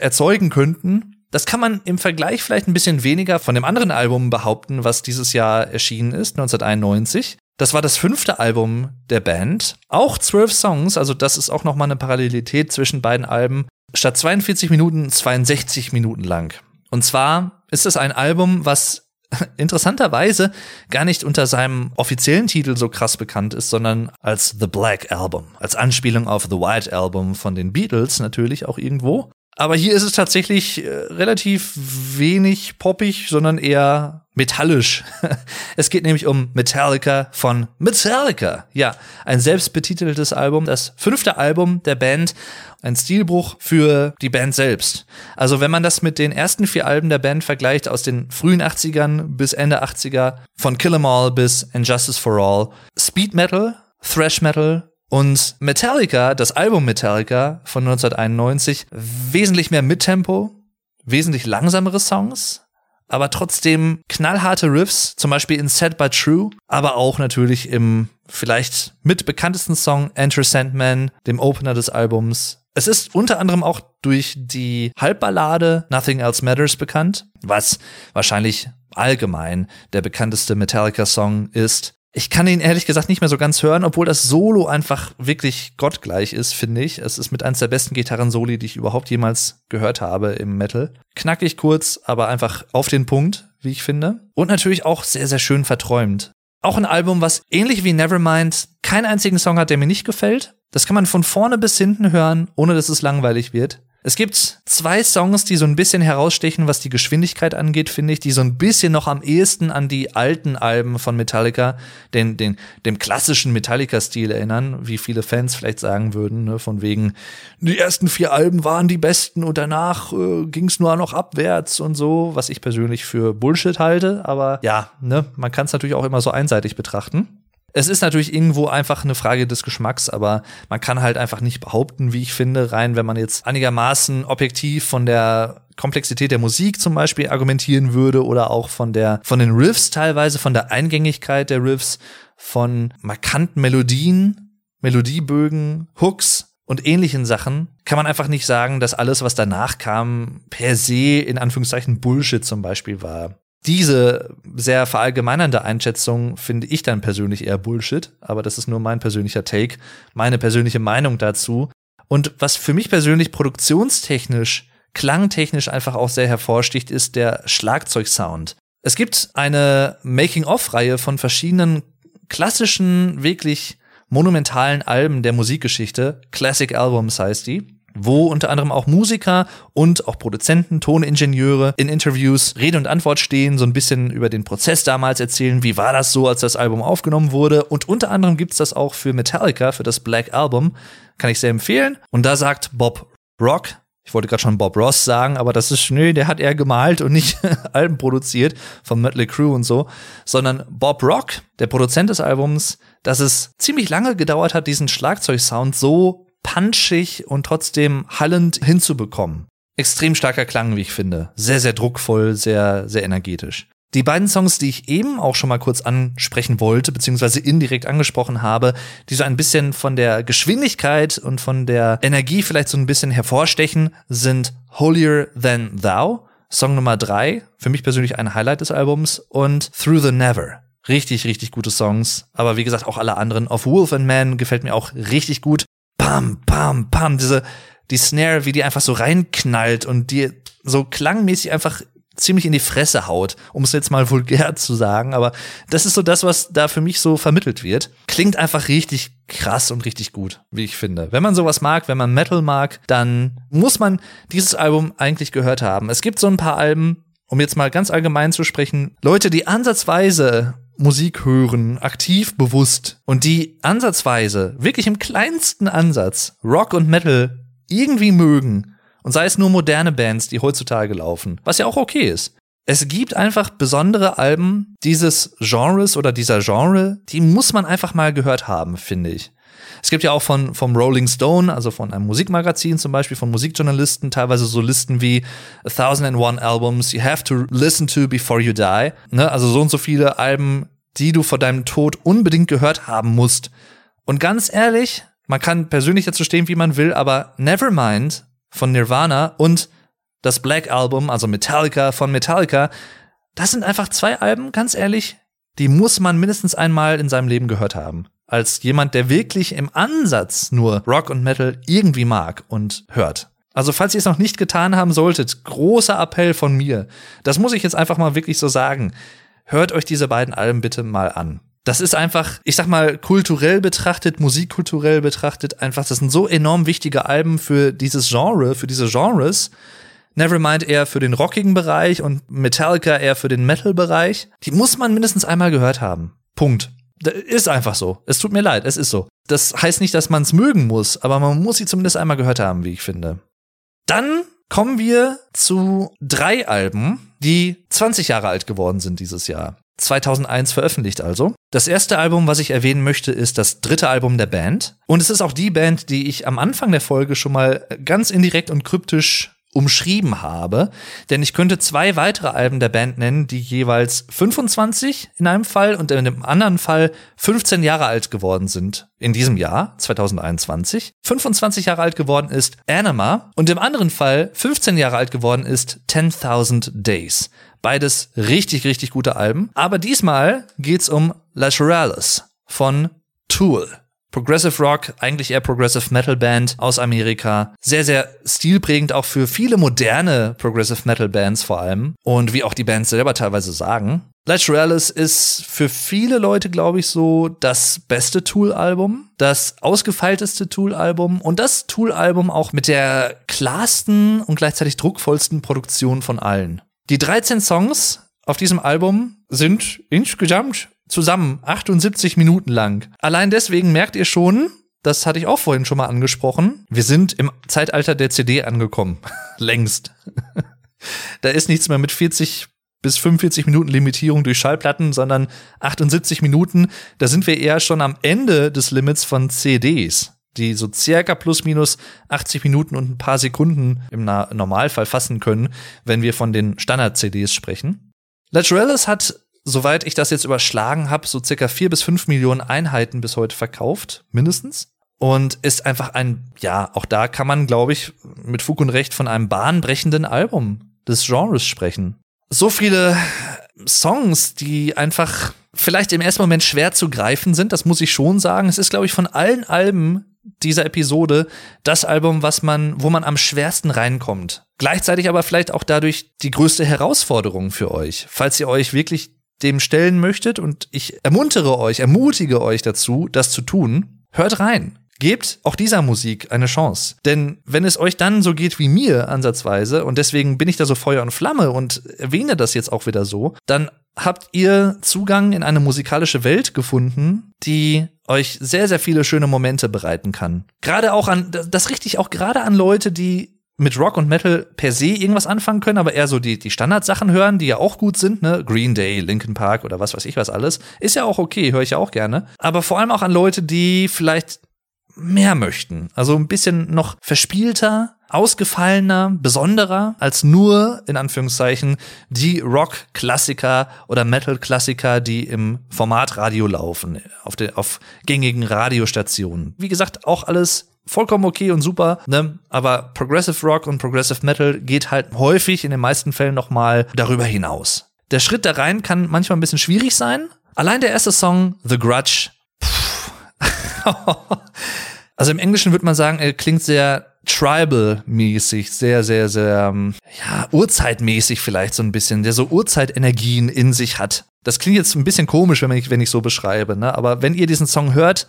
erzeugen könnten. Das kann man im Vergleich vielleicht ein bisschen weniger von dem anderen Album behaupten, was dieses Jahr erschienen ist, 1991. Das war das fünfte Album der Band. Auch zwölf Songs, also das ist auch nochmal eine Parallelität zwischen beiden Alben. Statt 42 Minuten 62 Minuten lang. Und zwar ist es ein Album, was (laughs) interessanterweise gar nicht unter seinem offiziellen Titel so krass bekannt ist, sondern als The Black Album, als Anspielung auf The White Album von den Beatles natürlich auch irgendwo. Aber hier ist es tatsächlich äh, relativ wenig poppig, sondern eher metallisch. (laughs) es geht nämlich um Metallica von Metallica. Ja, ein selbstbetiteltes Album, das fünfte Album der Band, ein Stilbruch für die Band selbst. Also wenn man das mit den ersten vier Alben der Band vergleicht, aus den frühen 80ern bis Ende 80er, von Kill 'Em All bis Injustice for All, Speed Metal, Thrash Metal, und Metallica, das Album Metallica von 1991, wesentlich mehr Mittempo, wesentlich langsamere Songs, aber trotzdem knallharte Riffs, zum Beispiel in Set by True, aber auch natürlich im vielleicht mit bekanntesten Song Enter Sandman, dem Opener des Albums. Es ist unter anderem auch durch die Halbballade Nothing Else Matters bekannt, was wahrscheinlich allgemein der bekannteste Metallica-Song ist. Ich kann ihn ehrlich gesagt nicht mehr so ganz hören, obwohl das Solo einfach wirklich gottgleich ist, finde ich. Es ist mit eins der besten Gitarren-Soli, die ich überhaupt jemals gehört habe im Metal. Knackig kurz, aber einfach auf den Punkt, wie ich finde. Und natürlich auch sehr, sehr schön verträumt. Auch ein Album, was ähnlich wie Nevermind keinen einzigen Song hat, der mir nicht gefällt. Das kann man von vorne bis hinten hören, ohne dass es langweilig wird. Es gibt zwei Songs, die so ein bisschen herausstechen, was die Geschwindigkeit angeht, finde ich, die so ein bisschen noch am ehesten an die alten Alben von Metallica, den, den, dem klassischen Metallica-Stil erinnern, wie viele Fans vielleicht sagen würden, ne, von wegen, die ersten vier Alben waren die besten und danach äh, ging es nur noch abwärts und so, was ich persönlich für Bullshit halte, aber ja, ne, man kann es natürlich auch immer so einseitig betrachten. Es ist natürlich irgendwo einfach eine Frage des Geschmacks, aber man kann halt einfach nicht behaupten, wie ich finde, rein, wenn man jetzt einigermaßen objektiv von der Komplexität der Musik zum Beispiel argumentieren würde oder auch von der, von den Riffs teilweise, von der Eingängigkeit der Riffs, von markanten Melodien, Melodiebögen, Hooks und ähnlichen Sachen, kann man einfach nicht sagen, dass alles, was danach kam, per se in Anführungszeichen Bullshit zum Beispiel war. Diese sehr verallgemeinernde Einschätzung finde ich dann persönlich eher Bullshit, aber das ist nur mein persönlicher Take, meine persönliche Meinung dazu. Und was für mich persönlich produktionstechnisch, klangtechnisch einfach auch sehr hervorsticht, ist der Schlagzeugsound. Es gibt eine Making-of-Reihe von verschiedenen klassischen, wirklich monumentalen Alben der Musikgeschichte. Classic Albums heißt die wo unter anderem auch Musiker und auch Produzenten, Toningenieure in Interviews Rede und Antwort stehen, so ein bisschen über den Prozess damals erzählen, wie war das so, als das Album aufgenommen wurde. Und unter anderem gibt's das auch für Metallica, für das Black Album. Kann ich sehr empfehlen. Und da sagt Bob Rock, ich wollte gerade schon Bob Ross sagen, aber das ist, nö, der hat eher gemalt und nicht (laughs) Alben produziert von Mötley Crew und so, sondern Bob Rock, der Produzent des Albums, dass es ziemlich lange gedauert hat, diesen Schlagzeugsound so punchig und trotzdem hallend hinzubekommen. Extrem starker Klang, wie ich finde. Sehr, sehr druckvoll, sehr, sehr energetisch. Die beiden Songs, die ich eben auch schon mal kurz ansprechen wollte, beziehungsweise indirekt angesprochen habe, die so ein bisschen von der Geschwindigkeit und von der Energie vielleicht so ein bisschen hervorstechen, sind Holier Than Thou, Song Nummer drei, für mich persönlich ein Highlight des Albums, und Through the Never. Richtig, richtig gute Songs. Aber wie gesagt, auch alle anderen. Of Wolf and Man gefällt mir auch richtig gut pam, pam, pam, diese, die Snare, wie die einfach so reinknallt und die so klangmäßig einfach ziemlich in die Fresse haut, um es jetzt mal vulgär zu sagen, aber das ist so das, was da für mich so vermittelt wird. Klingt einfach richtig krass und richtig gut, wie ich finde. Wenn man sowas mag, wenn man Metal mag, dann muss man dieses Album eigentlich gehört haben. Es gibt so ein paar Alben, um jetzt mal ganz allgemein zu sprechen, Leute, die ansatzweise Musik hören, aktiv bewusst und die ansatzweise, wirklich im kleinsten Ansatz, Rock und Metal irgendwie mögen und sei es nur moderne Bands, die heutzutage laufen, was ja auch okay ist. Es gibt einfach besondere Alben dieses Genres oder dieser Genre, die muss man einfach mal gehört haben, finde ich. Es gibt ja auch von, vom Rolling Stone, also von einem Musikmagazin zum Beispiel, von Musikjournalisten, teilweise so Listen wie A Thousand and One Albums you have to listen to before you die. Ne? Also so und so viele Alben, die du vor deinem Tod unbedingt gehört haben musst. Und ganz ehrlich, man kann persönlich dazu stehen, wie man will, aber Nevermind von Nirvana und das Black Album, also Metallica von Metallica, das sind einfach zwei Alben, ganz ehrlich, die muss man mindestens einmal in seinem Leben gehört haben als jemand, der wirklich im Ansatz nur Rock und Metal irgendwie mag und hört. Also falls ihr es noch nicht getan haben solltet, großer Appell von mir. Das muss ich jetzt einfach mal wirklich so sagen. Hört euch diese beiden Alben bitte mal an. Das ist einfach, ich sag mal, kulturell betrachtet, musikkulturell betrachtet, einfach, das sind so enorm wichtige Alben für dieses Genre, für diese Genres. Nevermind eher für den rockigen Bereich und Metallica eher für den Metal-Bereich. Die muss man mindestens einmal gehört haben. Punkt. Ist einfach so. Es tut mir leid, es ist so. Das heißt nicht, dass man es mögen muss, aber man muss sie zumindest einmal gehört haben, wie ich finde. Dann kommen wir zu drei Alben, die 20 Jahre alt geworden sind dieses Jahr. 2001 veröffentlicht also. Das erste Album, was ich erwähnen möchte, ist das dritte Album der Band. Und es ist auch die Band, die ich am Anfang der Folge schon mal ganz indirekt und kryptisch umschrieben habe, denn ich könnte zwei weitere Alben der Band nennen, die jeweils 25 in einem Fall und in dem anderen Fall 15 Jahre alt geworden sind in diesem Jahr 2021. 25 Jahre alt geworden ist Anima und im anderen Fall 15 Jahre alt geworden ist 10.000 Days. Beides richtig, richtig gute Alben. Aber diesmal geht's um Lateralus von Tool. Progressive Rock, eigentlich eher Progressive Metal Band aus Amerika. Sehr, sehr stilprägend auch für viele moderne Progressive Metal Bands vor allem. Und wie auch die Bands selber teilweise sagen. Lateralus ist für viele Leute, glaube ich, so das beste Tool-Album, das ausgefeilteste Tool-Album und das Tool-Album auch mit der klarsten und gleichzeitig druckvollsten Produktion von allen. Die 13 Songs auf diesem Album sind insgesamt zusammen 78 Minuten lang. Allein deswegen merkt ihr schon, das hatte ich auch vorhin schon mal angesprochen, wir sind im Zeitalter der CD angekommen. (laughs) Längst. (laughs) da ist nichts mehr mit 40 bis 45 Minuten Limitierung durch Schallplatten, sondern 78 Minuten. Da sind wir eher schon am Ende des Limits von CDs, die so circa plus minus 80 Minuten und ein paar Sekunden im Normalfall fassen können, wenn wir von den Standard-CDs sprechen. Lateralis hat soweit ich das jetzt überschlagen habe, so circa vier bis fünf Millionen Einheiten bis heute verkauft, mindestens. Und ist einfach ein, ja, auch da kann man, glaube ich, mit Fug und Recht von einem bahnbrechenden Album des Genres sprechen. So viele Songs, die einfach vielleicht im ersten Moment schwer zu greifen sind, das muss ich schon sagen. Es ist, glaube ich, von allen Alben dieser Episode das Album, was man, wo man am schwersten reinkommt. Gleichzeitig aber vielleicht auch dadurch die größte Herausforderung für euch. Falls ihr euch wirklich dem stellen möchtet und ich ermuntere euch, ermutige euch dazu, das zu tun, hört rein. Gebt auch dieser Musik eine Chance. Denn wenn es euch dann so geht wie mir ansatzweise, und deswegen bin ich da so Feuer und Flamme und erwähne das jetzt auch wieder so, dann habt ihr Zugang in eine musikalische Welt gefunden, die euch sehr, sehr viele schöne Momente bereiten kann. Gerade auch an, das richte ich auch gerade an Leute, die mit Rock und Metal per se irgendwas anfangen können, aber eher so die, die Standardsachen hören, die ja auch gut sind, ne? Green Day, Linkin Park oder was weiß ich was alles. Ist ja auch okay, höre ich ja auch gerne. Aber vor allem auch an Leute, die vielleicht mehr möchten. Also ein bisschen noch verspielter, ausgefallener, besonderer als nur, in Anführungszeichen, die Rock-Klassiker oder Metal-Klassiker, die im Format Radio laufen, auf, den, auf gängigen Radiostationen. Wie gesagt, auch alles vollkommen okay und super, ne? Aber Progressive Rock und Progressive Metal geht halt häufig in den meisten Fällen noch mal darüber hinaus. Der Schritt da rein kann manchmal ein bisschen schwierig sein. Allein der erste Song, The Grudge, (laughs) also im Englischen würde man sagen, er klingt sehr tribal-mäßig, sehr, sehr, sehr, ähm, ja, urzeitmäßig vielleicht so ein bisschen, der so Urzeitenergien in sich hat. Das klingt jetzt ein bisschen komisch, wenn ich, wenn ich so beschreibe, ne? Aber wenn ihr diesen Song hört,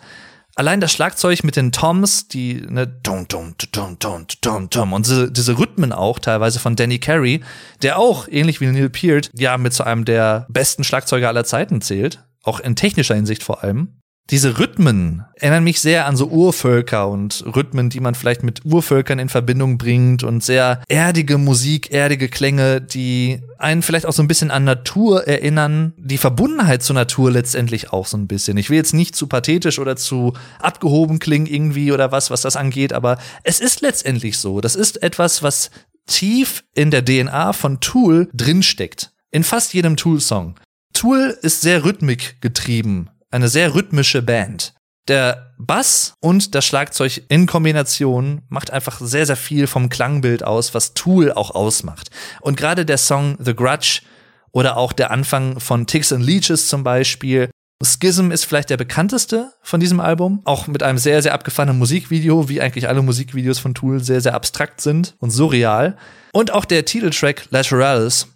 allein das Schlagzeug mit den Toms, die ne dum dum dum dum dum dum und diese, diese Rhythmen auch teilweise von Danny Carey, der auch ähnlich wie Neil Peart ja mit zu einem der besten Schlagzeuger aller Zeiten zählt, auch in technischer Hinsicht vor allem. Diese Rhythmen erinnern mich sehr an so Urvölker und Rhythmen, die man vielleicht mit Urvölkern in Verbindung bringt und sehr erdige Musik, erdige Klänge, die einen vielleicht auch so ein bisschen an Natur erinnern. Die Verbundenheit zur Natur letztendlich auch so ein bisschen. Ich will jetzt nicht zu pathetisch oder zu abgehoben klingen irgendwie oder was, was das angeht, aber es ist letztendlich so. Das ist etwas, was tief in der DNA von Tool drinsteckt. In fast jedem Tool-Song. Tool ist sehr rhythmik getrieben eine sehr rhythmische Band. Der Bass und das Schlagzeug in Kombination macht einfach sehr, sehr viel vom Klangbild aus, was Tool auch ausmacht. Und gerade der Song The Grudge oder auch der Anfang von Ticks and Leeches zum Beispiel. Schism ist vielleicht der bekannteste von diesem Album, auch mit einem sehr, sehr abgefahrenen Musikvideo, wie eigentlich alle Musikvideos von Tool sehr, sehr abstrakt sind und surreal. Und auch der Titeltrack Lateralis.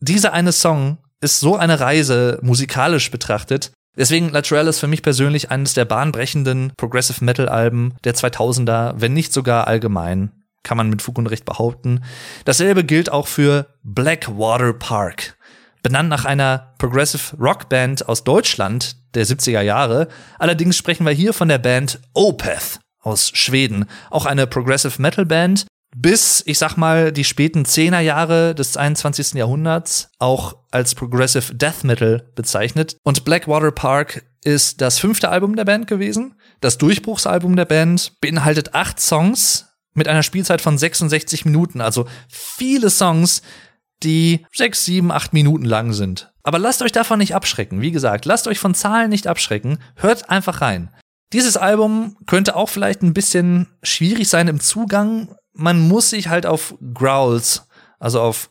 Dieser eine Song ist so eine Reise musikalisch betrachtet. Deswegen Lateral ist für mich persönlich eines der bahnbrechenden Progressive Metal Alben der 2000er, wenn nicht sogar allgemein. Kann man mit Fug und Recht behaupten. Dasselbe gilt auch für Blackwater Park. Benannt nach einer Progressive Rock Band aus Deutschland der 70er Jahre. Allerdings sprechen wir hier von der Band Opeth aus Schweden. Auch eine Progressive Metal Band, bis, ich sag mal, die späten Zehnerjahre des 21. Jahrhunderts auch als Progressive Death Metal bezeichnet. Und Blackwater Park ist das fünfte Album der Band gewesen. Das Durchbruchsalbum der Band beinhaltet acht Songs mit einer Spielzeit von 66 Minuten. Also viele Songs, die sechs, sieben, acht Minuten lang sind. Aber lasst euch davon nicht abschrecken. Wie gesagt, lasst euch von Zahlen nicht abschrecken. Hört einfach rein. Dieses Album könnte auch vielleicht ein bisschen schwierig sein im Zugang, man muss sich halt auf Growls, also auf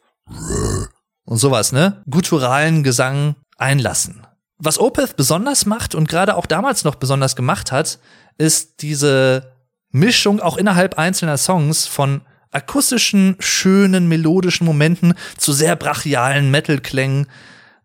und sowas, ne, gutturalen Gesang einlassen. Was Opeth besonders macht und gerade auch damals noch besonders gemacht hat, ist diese Mischung auch innerhalb einzelner Songs von akustischen, schönen, melodischen Momenten zu sehr brachialen Metal-Klängen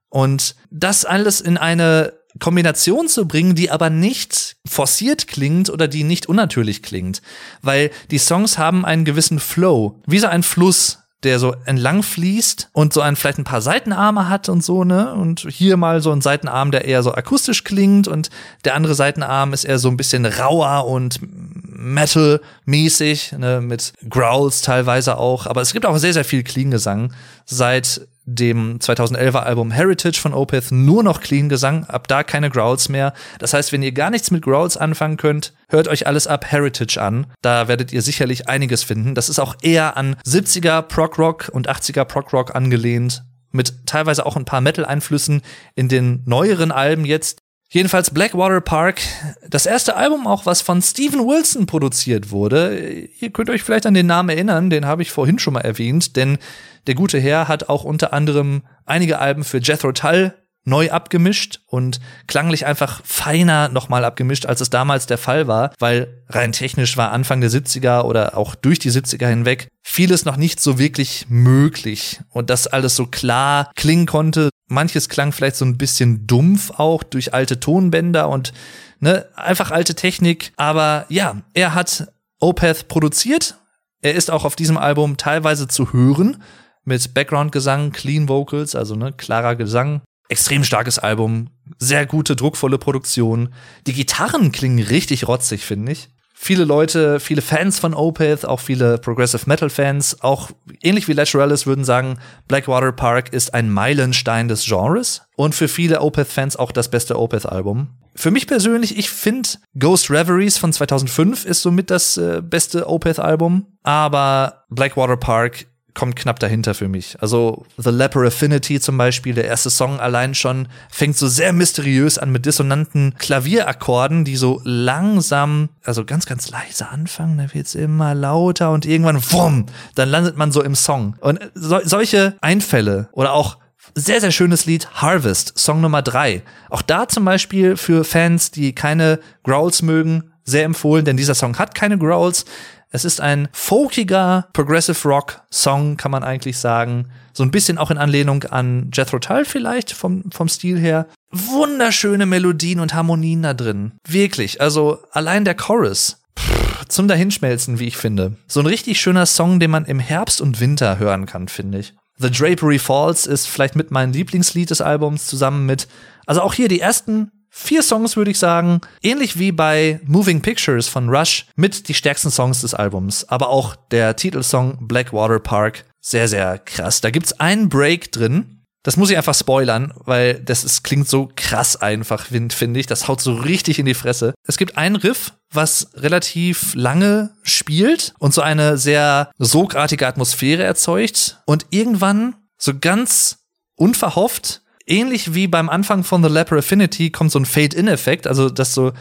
und das alles in eine Kombination zu bringen, die aber nicht forciert klingt oder die nicht unnatürlich klingt. Weil die Songs haben einen gewissen Flow, wie so ein Fluss, der so entlang fließt und so ein, vielleicht ein paar Seitenarme hat und so, ne? Und hier mal so ein Seitenarm, der eher so akustisch klingt und der andere Seitenarm ist eher so ein bisschen rauer und Metal-mäßig, ne? Mit Growls teilweise auch. Aber es gibt auch sehr, sehr viel Clean-Gesang. Seit dem 2011er Album Heritage von Opeth nur noch Clean Gesang, ab da keine Growls mehr. Das heißt, wenn ihr gar nichts mit Growls anfangen könnt, hört euch alles ab Heritage an. Da werdet ihr sicherlich einiges finden. Das ist auch eher an 70er Prog Rock und 80er Prog Rock angelehnt, mit teilweise auch ein paar Metal-Einflüssen in den neueren Alben jetzt. Jedenfalls Blackwater Park, das erste Album auch, was von Steven Wilson produziert wurde. Ihr könnt euch vielleicht an den Namen erinnern, den habe ich vorhin schon mal erwähnt, denn der gute Herr hat auch unter anderem einige Alben für Jethro Tull neu abgemischt und klanglich einfach feiner nochmal abgemischt, als es damals der Fall war, weil rein technisch war Anfang der 70er oder auch durch die 70er hinweg vieles noch nicht so wirklich möglich und das alles so klar klingen konnte. Manches klang vielleicht so ein bisschen dumpf auch durch alte Tonbänder und ne, einfach alte Technik. Aber ja, er hat Opeth produziert. Er ist auch auf diesem Album teilweise zu hören mit Background-Gesang, Clean Vocals, also ne, klarer Gesang. Extrem starkes Album, sehr gute, druckvolle Produktion. Die Gitarren klingen richtig rotzig, finde ich. Viele Leute, viele Fans von Opeth, auch viele Progressive Metal Fans, auch ähnlich wie Lateralis würden sagen, Blackwater Park ist ein Meilenstein des Genres und für viele Opeth-Fans auch das beste Opeth-Album. Für mich persönlich, ich finde Ghost Reveries von 2005 ist somit das äh, beste Opeth-Album, aber Blackwater Park kommt knapp dahinter für mich. Also The Leper Affinity zum Beispiel, der erste Song allein schon, fängt so sehr mysteriös an mit dissonanten Klavierakkorden, die so langsam, also ganz, ganz leise anfangen, da wird's immer lauter und irgendwann, wumm, dann landet man so im Song. Und so, solche Einfälle oder auch sehr, sehr schönes Lied Harvest, Song Nummer drei. Auch da zum Beispiel für Fans, die keine Growls mögen, sehr empfohlen, denn dieser Song hat keine Growls. Es ist ein folkiger Progressive Rock Song, kann man eigentlich sagen. So ein bisschen auch in Anlehnung an Jethro Tull vielleicht vom, vom Stil her. Wunderschöne Melodien und Harmonien da drin. Wirklich. Also allein der Chorus. Zum Dahinschmelzen, wie ich finde. So ein richtig schöner Song, den man im Herbst und Winter hören kann, finde ich. The Drapery Falls ist vielleicht mit meinem Lieblingslied des Albums zusammen mit, also auch hier die ersten vier Songs, würde ich sagen, ähnlich wie bei Moving Pictures von Rush, mit die stärksten Songs des Albums. Aber auch der Titelsong Blackwater Park, sehr, sehr krass. Da gibt's einen Break drin. Das muss ich einfach spoilern, weil das ist, klingt so krass einfach, finde ich. Das haut so richtig in die Fresse. Es gibt einen Riff, was relativ lange spielt und so eine sehr sogartige Atmosphäre erzeugt. Und irgendwann, so ganz unverhofft, ähnlich wie beim Anfang von The Leper Affinity kommt so ein Fade-In-Effekt, also das so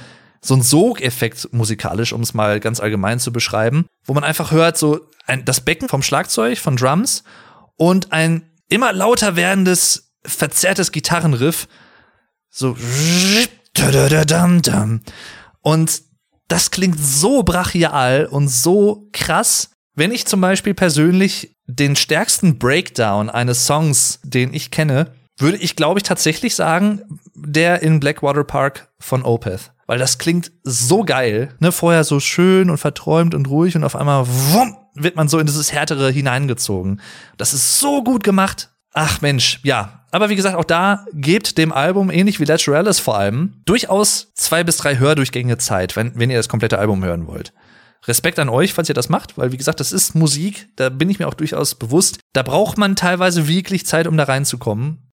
so ein Sogeffekt musikalisch, um es mal ganz allgemein zu beschreiben, wo man einfach hört so ein, das Becken vom Schlagzeug, von Drums und ein immer lauter werdendes, verzerrtes Gitarrenriff, so und das klingt so brachial und so krass. Wenn ich zum Beispiel persönlich den stärksten Breakdown eines Songs, den ich kenne, würde ich, glaube ich, tatsächlich sagen, der in Blackwater Park von Opeth. Weil das klingt so geil, ne? Vorher so schön und verträumt und ruhig und auf einmal wumm, wird man so in dieses Härtere hineingezogen. Das ist so gut gemacht. Ach Mensch, ja. Aber wie gesagt, auch da gebt dem Album, ähnlich wie Lateralis vor allem, durchaus zwei bis drei Hördurchgänge Zeit, wenn, wenn ihr das komplette Album hören wollt. Respekt an euch, falls ihr das macht, weil wie gesagt, das ist Musik, da bin ich mir auch durchaus bewusst. Da braucht man teilweise wirklich Zeit, um da reinzukommen.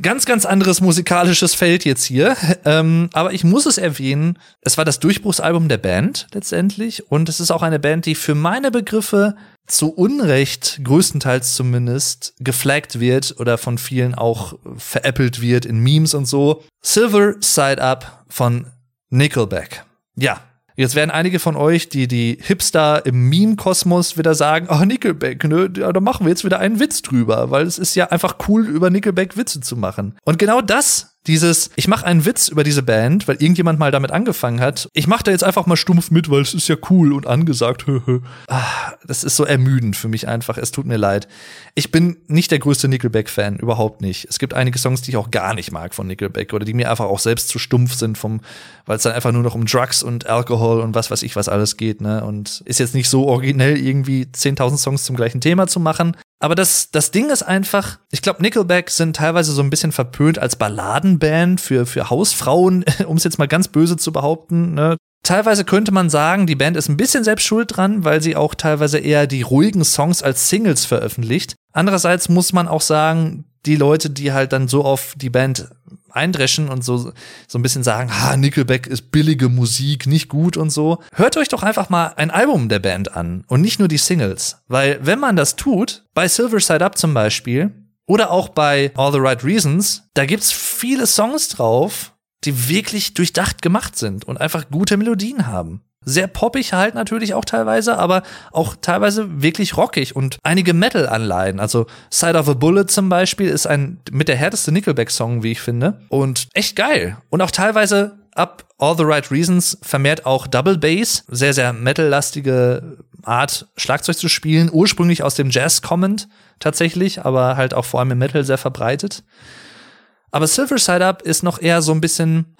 Ganz, ganz anderes musikalisches Feld jetzt hier. (laughs) Ähm, aber ich muss es erwähnen, es war das Durchbruchsalbum der Band letztendlich. Und es ist auch eine Band, die für meine Begriffe zu Unrecht, größtenteils zumindest, geflaggt wird oder von vielen auch veräppelt wird in Memes und so. Silver Side Up von Nickelback. Ja, Jetzt werden einige von euch, die die Hipster im Meme-Kosmos wieder sagen, oh, Nickelback, ne, da machen wir jetzt wieder einen Witz drüber, weil es ist ja einfach cool, über Nickelback Witze zu machen. Und genau das dieses, ich mache einen Witz über diese Band, weil irgendjemand mal damit angefangen hat. Ich mache da jetzt einfach mal stumpf mit, weil es ist ja cool und angesagt. (laughs) ah, das ist so ermüdend für mich einfach. Es tut mir leid. Ich bin nicht der größte Nickelback-Fan, überhaupt nicht. Es gibt einige Songs, die ich auch gar nicht mag von Nickelback oder die mir einfach auch selbst zu stumpf sind, weil es dann einfach nur noch um Drugs und Alkohol und was weiß ich was alles geht. Ne? Und ist jetzt nicht so originell, irgendwie 10.000 Songs zum gleichen Thema zu machen. Aber das, das Ding ist einfach, ich glaube, Nickelback sind teilweise so ein bisschen verpönt als Balladenband für, für Hausfrauen, (laughs) um es jetzt mal ganz böse zu behaupten. Ne? Teilweise könnte man sagen, die Band ist ein bisschen selbst schuld dran, weil sie auch teilweise eher die ruhigen Songs als Singles veröffentlicht. Andererseits muss man auch sagen, die Leute, die halt dann so auf die Band eindreschen und so, so ein bisschen sagen, ha, Nickelback ist billige Musik, nicht gut und so. Hört euch doch einfach mal ein Album der Band an und nicht nur die Singles. Weil wenn man das tut, bei Silver Side Up zum Beispiel, oder auch bei All the Right Reasons, da gibt's viele Songs drauf, die wirklich durchdacht gemacht sind und einfach gute Melodien haben sehr poppig halt natürlich auch teilweise, aber auch teilweise wirklich rockig und einige Metal-Anleihen. Also Side of a Bullet zum Beispiel ist ein mit der härteste Nickelback-Song, wie ich finde. Und echt geil. Und auch teilweise ab All the Right Reasons vermehrt auch Double Bass, sehr, sehr metal-lastige Art, Schlagzeug zu spielen, ursprünglich aus dem Jazz kommend tatsächlich, aber halt auch vor allem im Metal sehr verbreitet. Aber Silver Side Up ist noch eher so ein bisschen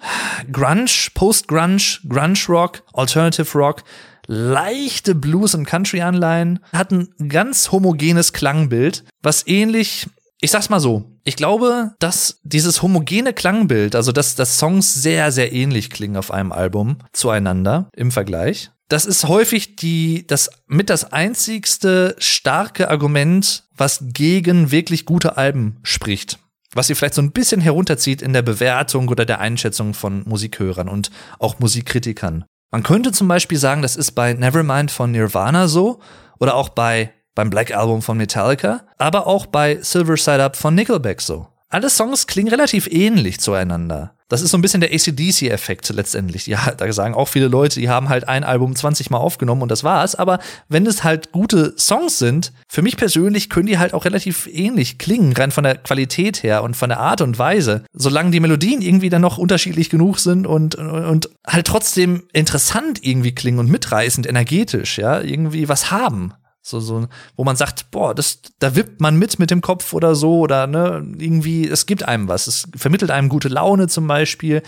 Grunge, Post-Grunge, Grunge-Rock, Alternative Rock, leichte Blues- und Country-Anleihen, hat ein ganz homogenes Klangbild, was ähnlich ich sag's mal so, ich glaube, dass dieses homogene Klangbild, also dass, dass Songs sehr, sehr ähnlich klingen auf einem Album zueinander im Vergleich, das ist häufig die, das mit das einzigste starke Argument, was gegen wirklich gute Alben spricht was sie vielleicht so ein bisschen herunterzieht in der Bewertung oder der Einschätzung von Musikhörern und auch Musikkritikern. Man könnte zum Beispiel sagen, das ist bei Nevermind von Nirvana so oder auch bei beim Black Album von Metallica, aber auch bei Silver Side Up von Nickelback so. Alle Songs klingen relativ ähnlich zueinander. Das ist so ein bisschen der ACDC-Effekt letztendlich. Ja, da sagen auch viele Leute, die haben halt ein Album 20 Mal aufgenommen und das war's. Aber wenn es halt gute Songs sind, für mich persönlich können die halt auch relativ ähnlich klingen, rein von der Qualität her und von der Art und Weise. Solange die Melodien irgendwie dann noch unterschiedlich genug sind und, und halt trotzdem interessant irgendwie klingen und mitreißend, energetisch, ja, irgendwie was haben. So, so, wo man sagt, boah, das, da wippt man mit mit dem Kopf oder so oder ne, irgendwie, es gibt einem was. Es vermittelt einem gute Laune zum Beispiel.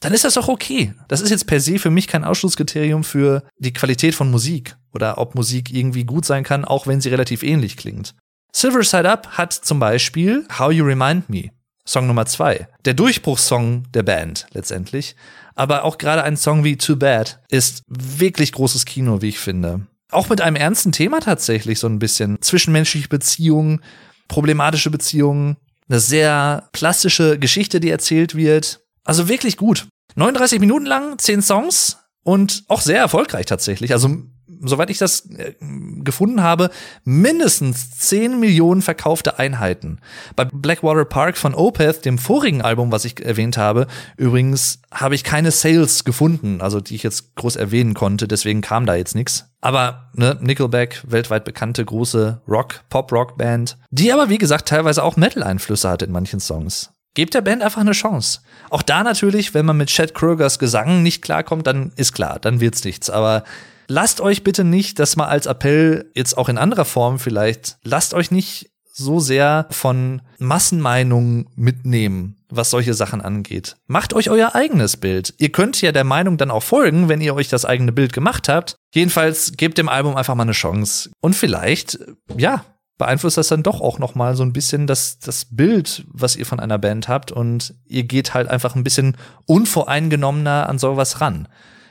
Dann ist das doch okay. Das ist jetzt per se für mich kein Ausschlusskriterium für die Qualität von Musik oder ob Musik irgendwie gut sein kann, auch wenn sie relativ ähnlich klingt. Silver Side Up hat zum Beispiel How You Remind Me Song Nummer zwei. Der Durchbruchssong der Band letztendlich. Aber auch gerade ein Song wie Too Bad ist wirklich großes Kino, wie ich finde. Auch mit einem ernsten Thema tatsächlich so ein bisschen. Zwischenmenschliche Beziehungen, problematische Beziehungen, eine sehr plastische Geschichte, die erzählt wird. Also wirklich gut. 39 Minuten lang, 10 Songs und auch sehr erfolgreich tatsächlich. Also soweit ich das äh, gefunden habe, mindestens 10 Millionen verkaufte Einheiten. Bei Blackwater Park von Opeth, dem vorigen Album, was ich erwähnt habe, übrigens habe ich keine Sales gefunden, also die ich jetzt groß erwähnen konnte, deswegen kam da jetzt nichts. Aber ne, Nickelback, weltweit bekannte große Rock, Pop-Rock-Band, die aber wie gesagt teilweise auch Metal-Einflüsse hat in manchen Songs. Gebt der Band einfach eine Chance. Auch da natürlich, wenn man mit Chad Krogers Gesang nicht klarkommt, dann ist klar, dann wird's nichts. Aber lasst euch bitte nicht, das mal als Appell jetzt auch in anderer Form vielleicht, lasst euch nicht so sehr von Massenmeinungen mitnehmen, was solche Sachen angeht. Macht euch euer eigenes Bild. Ihr könnt ja der Meinung dann auch folgen, wenn ihr euch das eigene Bild gemacht habt. Jedenfalls gebt dem Album einfach mal eine Chance. Und vielleicht, ja, beeinflusst das dann doch auch noch mal so ein bisschen das, das Bild, was ihr von einer Band habt. Und ihr geht halt einfach ein bisschen unvoreingenommener an sowas ran.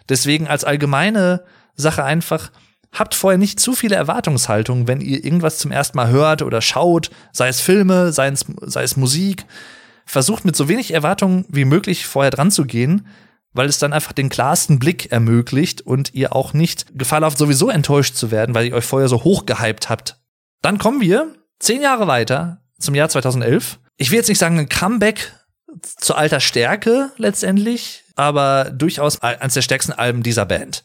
Deswegen als allgemeine Sache einfach, habt vorher nicht zu viele Erwartungshaltungen, wenn ihr irgendwas zum ersten Mal hört oder schaut, sei es Filme, sei es, sei es Musik. Versucht mit so wenig Erwartungen wie möglich vorher dran zu gehen, weil es dann einfach den klarsten Blick ermöglicht und ihr auch nicht Gefahr lauft, sowieso enttäuscht zu werden, weil ihr euch vorher so hoch gehypt habt. Dann kommen wir zehn Jahre weiter zum Jahr 2011. Ich will jetzt nicht sagen ein Comeback zu alter Stärke letztendlich, aber durchaus eines der stärksten Alben dieser Band.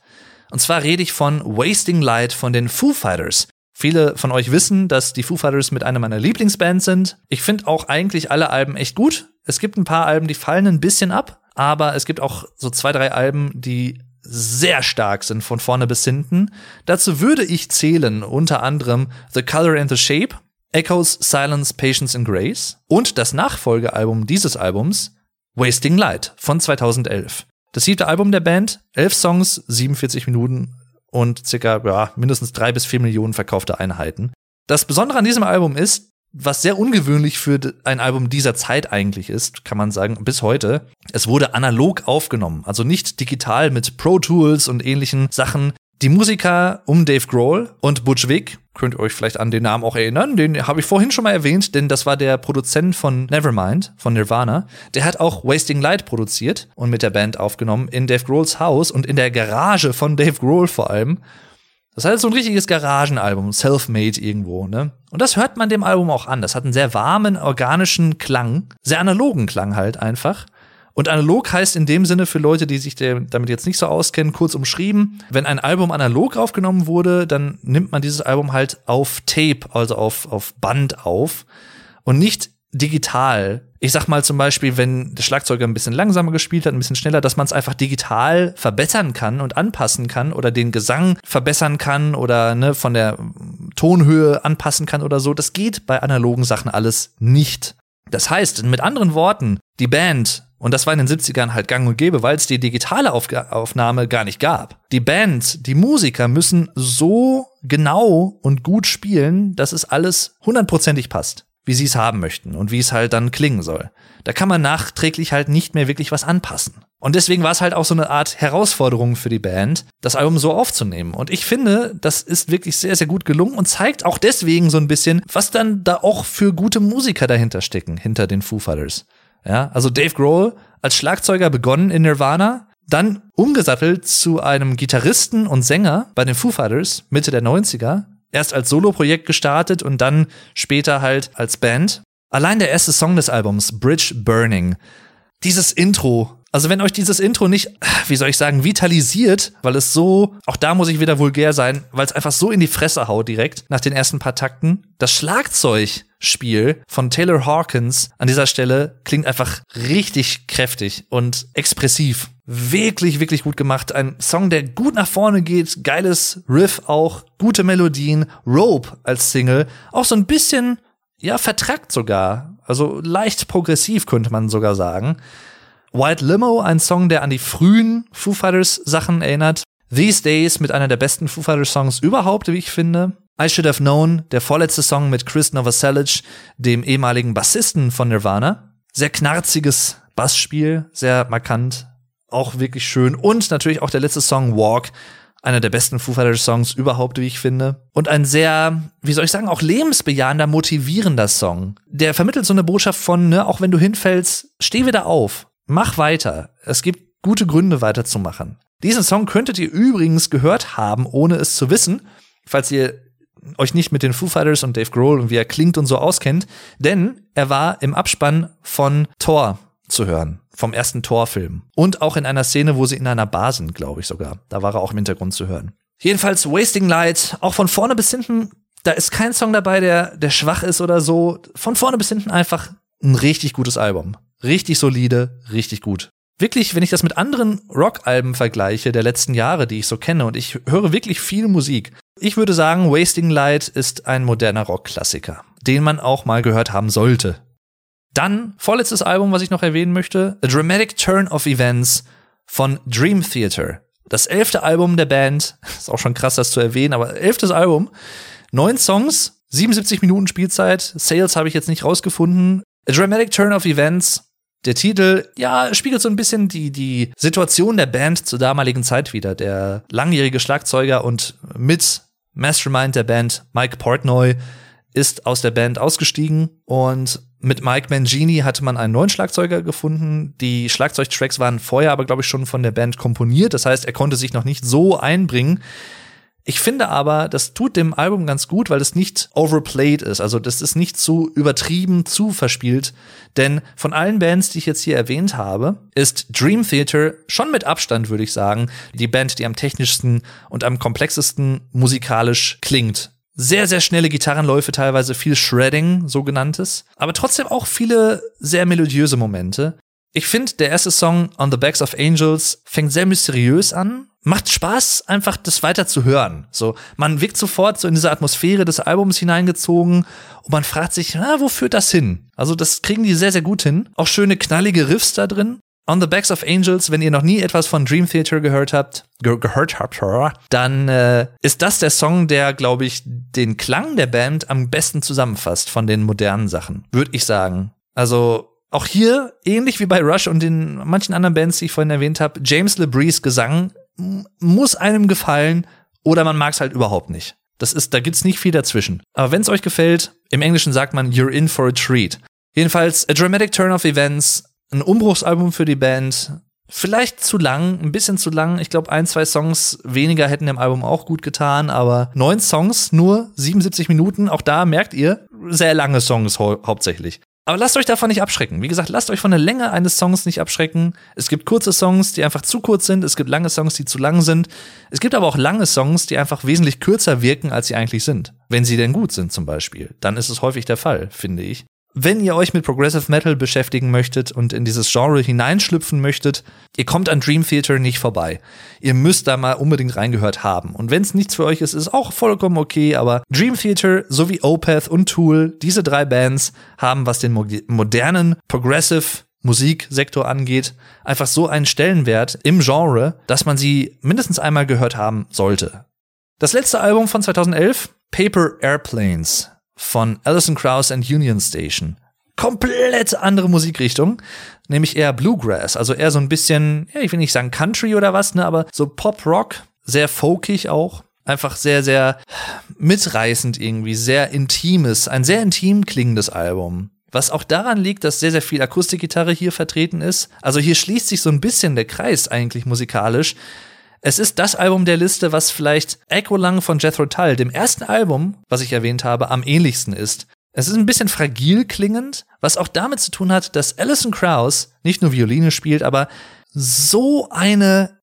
Und zwar rede ich von Wasting Light von den Foo Fighters. Viele von euch wissen, dass die Foo Fighters mit einer meiner Lieblingsbands sind. Ich finde auch eigentlich alle Alben echt gut. Es gibt ein paar Alben, die fallen ein bisschen ab, aber es gibt auch so zwei, drei Alben, die sehr stark sind von vorne bis hinten. Dazu würde ich zählen unter anderem The Color and the Shape, Echoes, Silence, Patience and Grace und das Nachfolgealbum dieses Albums, Wasting Light von 2011. Das siebte Album der Band, elf Songs, 47 Minuten und circa ja, mindestens drei bis vier Millionen verkaufte Einheiten. Das Besondere an diesem Album ist, was sehr ungewöhnlich für ein Album dieser Zeit eigentlich ist, kann man sagen, bis heute. Es wurde analog aufgenommen, also nicht digital mit Pro Tools und ähnlichen Sachen, die Musiker um Dave Grohl und Butch Vig, könnt ihr euch vielleicht an den Namen auch erinnern, den habe ich vorhin schon mal erwähnt, denn das war der Produzent von Nevermind, von Nirvana. Der hat auch Wasting Light produziert und mit der Band aufgenommen in Dave Grohls Haus und in der Garage von Dave Grohl vor allem. Das heißt so ein richtiges Garagenalbum, self-made irgendwo, ne? Und das hört man dem Album auch an. Das hat einen sehr warmen, organischen Klang, sehr analogen Klang halt einfach. Und analog heißt in dem Sinne für Leute, die sich damit jetzt nicht so auskennen, kurz umschrieben, wenn ein Album analog aufgenommen wurde, dann nimmt man dieses Album halt auf Tape, also auf, auf Band auf und nicht digital. Ich sag mal zum Beispiel, wenn der Schlagzeuger ein bisschen langsamer gespielt hat, ein bisschen schneller, dass man es einfach digital verbessern kann und anpassen kann oder den Gesang verbessern kann oder ne, von der Tonhöhe anpassen kann oder so. Das geht bei analogen Sachen alles nicht. Das heißt, mit anderen Worten, die Band und das war in den 70ern halt gang und gäbe, weil es die digitale Aufga Aufnahme gar nicht gab. Die Band, die Musiker müssen so genau und gut spielen, dass es alles hundertprozentig passt, wie sie es haben möchten und wie es halt dann klingen soll. Da kann man nachträglich halt nicht mehr wirklich was anpassen. Und deswegen war es halt auch so eine Art Herausforderung für die Band, das Album so aufzunehmen. Und ich finde, das ist wirklich sehr, sehr gut gelungen und zeigt auch deswegen so ein bisschen, was dann da auch für gute Musiker dahinter stecken, hinter den Foo Fighters. Ja, also Dave Grohl als Schlagzeuger begonnen in Nirvana, dann umgesattelt zu einem Gitarristen und Sänger bei den Foo Fighters Mitte der 90er, erst als Soloprojekt gestartet und dann später halt als Band. Allein der erste Song des Albums, Bridge Burning, dieses Intro also wenn euch dieses Intro nicht, wie soll ich sagen, vitalisiert, weil es so, auch da muss ich wieder vulgär sein, weil es einfach so in die Fresse haut direkt nach den ersten paar Takten. Das Schlagzeugspiel von Taylor Hawkins an dieser Stelle klingt einfach richtig kräftig und expressiv. Wirklich, wirklich gut gemacht. Ein Song, der gut nach vorne geht, geiles Riff auch, gute Melodien, Rope als Single, auch so ein bisschen, ja, vertrackt sogar. Also leicht progressiv könnte man sogar sagen. White Limo, ein Song, der an die frühen Foo Fighters Sachen erinnert. These Days mit einer der besten Foo Fighters Songs überhaupt, wie ich finde. I Should Have Known, der vorletzte Song mit Chris Novoselic, dem ehemaligen Bassisten von Nirvana. Sehr knarziges Bassspiel, sehr markant, auch wirklich schön. Und natürlich auch der letzte Song Walk, einer der besten Foo Fighters Songs überhaupt, wie ich finde. Und ein sehr, wie soll ich sagen, auch lebensbejahender, motivierender Song. Der vermittelt so eine Botschaft von, ne, auch wenn du hinfällst, steh wieder auf, mach weiter. Es gibt gute Gründe weiterzumachen. Diesen Song könntet ihr übrigens gehört haben, ohne es zu wissen, falls ihr euch nicht mit den Foo Fighters und Dave Grohl und wie er klingt und so auskennt, denn er war im Abspann von Thor zu hören, vom ersten Thor-Film. Und auch in einer Szene, wo sie in einer Bar sind, glaube ich sogar. Da war er auch im Hintergrund zu hören. Jedenfalls Wasting Light, auch von vorne bis hinten, da ist kein Song dabei, der, der schwach ist oder so. Von vorne bis hinten einfach ein richtig gutes Album. Richtig solide, richtig gut wirklich, wenn ich das mit anderen Rock-Alben vergleiche der letzten Jahre, die ich so kenne, und ich höre wirklich viel Musik, ich würde sagen, Wasting Light ist ein moderner Rock-Klassiker, den man auch mal gehört haben sollte. Dann, vorletztes Album, was ich noch erwähnen möchte, A Dramatic Turn of Events von Dream Theater. Das elfte Album der Band, (laughs) ist auch schon krass, das zu erwähnen, aber elftes Album, neun Songs, 77 Minuten Spielzeit, Sales habe ich jetzt nicht rausgefunden. A Dramatic Turn of Events, der Titel, ja, spiegelt so ein bisschen die, die Situation der Band zur damaligen Zeit wieder. Der langjährige Schlagzeuger und mit Mastermind der Band, Mike Portnoy, ist aus der Band ausgestiegen und mit Mike Mangini hatte man einen neuen Schlagzeuger gefunden. Die Schlagzeugtracks waren vorher aber, glaube ich, schon von der Band komponiert. Das heißt, er konnte sich noch nicht so einbringen. Ich finde aber, das tut dem Album ganz gut, weil es nicht overplayed ist. Also das ist nicht zu übertrieben, zu verspielt. Denn von allen Bands, die ich jetzt hier erwähnt habe, ist Dream Theater schon mit Abstand, würde ich sagen, die Band, die am technischsten und am komplexesten musikalisch klingt. Sehr, sehr schnelle Gitarrenläufe, teilweise viel Shredding, sogenanntes, aber trotzdem auch viele sehr melodiöse Momente. Ich finde, der erste Song On the Backs of Angels fängt sehr mysteriös an, macht Spaß, einfach das weiter zu hören. So, man wirkt sofort so in diese Atmosphäre des Albums hineingezogen und man fragt sich, na, wo führt das hin? Also, das kriegen die sehr, sehr gut hin. Auch schöne knallige Riffs da drin. On the Backs of Angels, wenn ihr noch nie etwas von Dream Theater gehört habt, ge gehört habt, dann äh, ist das der Song, der, glaube ich, den Klang der Band am besten zusammenfasst von den modernen Sachen, würde ich sagen. Also auch hier, ähnlich wie bei Rush und den manchen anderen Bands, die ich vorhin erwähnt habe, James LeBreeze Gesang muss einem gefallen oder man mag es halt überhaupt nicht. Das ist, da gibt's nicht viel dazwischen. Aber wenn es euch gefällt, im Englischen sagt man You're in for a treat. Jedenfalls A Dramatic Turn of Events, ein Umbruchsalbum für die Band. Vielleicht zu lang, ein bisschen zu lang. Ich glaube, ein, zwei Songs weniger hätten dem Album auch gut getan, aber neun Songs, nur 77 Minuten. Auch da merkt ihr, sehr lange Songs hau hauptsächlich. Aber lasst euch davon nicht abschrecken. Wie gesagt, lasst euch von der Länge eines Songs nicht abschrecken. Es gibt kurze Songs, die einfach zu kurz sind. Es gibt lange Songs, die zu lang sind. Es gibt aber auch lange Songs, die einfach wesentlich kürzer wirken, als sie eigentlich sind. Wenn sie denn gut sind zum Beispiel. Dann ist es häufig der Fall, finde ich. Wenn ihr euch mit Progressive Metal beschäftigen möchtet und in dieses Genre hineinschlüpfen möchtet, ihr kommt an Dream Theater nicht vorbei. Ihr müsst da mal unbedingt reingehört haben. Und wenn es nichts für euch ist, ist auch vollkommen okay, aber Dream Theater sowie Opeth und Tool, diese drei Bands haben, was den modernen Progressive Musiksektor angeht, einfach so einen Stellenwert im Genre, dass man sie mindestens einmal gehört haben sollte. Das letzte Album von 2011, Paper Airplanes, von Alison Krauss and Union Station. Komplett andere Musikrichtung, nämlich eher Bluegrass, also eher so ein bisschen, ja, ich will nicht sagen Country oder was, ne, aber so Pop-Rock, sehr folkig auch. Einfach sehr, sehr mitreißend irgendwie, sehr intimes, ein sehr intim klingendes Album. Was auch daran liegt, dass sehr, sehr viel Akustikgitarre hier vertreten ist. Also hier schließt sich so ein bisschen der Kreis eigentlich musikalisch. Es ist das Album der Liste, was vielleicht Echo Lang von Jethro Tull, dem ersten Album, was ich erwähnt habe, am ähnlichsten ist. Es ist ein bisschen fragil klingend, was auch damit zu tun hat, dass Alison Krauss nicht nur Violine spielt, aber so eine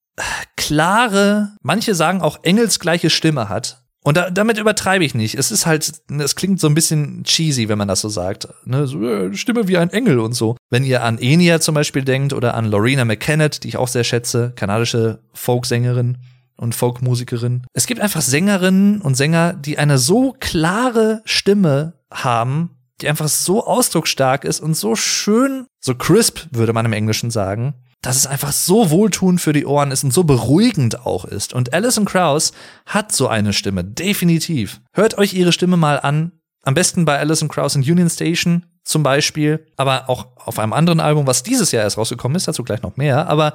klare, manche sagen auch engelsgleiche Stimme hat. Und da, damit übertreibe ich nicht. Es ist halt, es klingt so ein bisschen cheesy, wenn man das so sagt. Ne? So, äh, Stimme wie ein Engel und so. Wenn ihr an Enya zum Beispiel denkt oder an Lorena McKennett, die ich auch sehr schätze, kanadische Folksängerin und Folkmusikerin. Es gibt einfach Sängerinnen und Sänger, die eine so klare Stimme haben, die einfach so ausdrucksstark ist und so schön, so crisp, würde man im Englischen sagen, dass es einfach so wohltuend für die Ohren ist und so beruhigend auch ist. Und Alison Krauss hat so eine Stimme, definitiv. Hört euch ihre Stimme mal an. Am besten bei Alison Krauss in Union Station. zum Beispiel, aber auch auf einem anderen Album, was dieses Jahr erst rausgekommen ist, dazu gleich noch mehr. Aber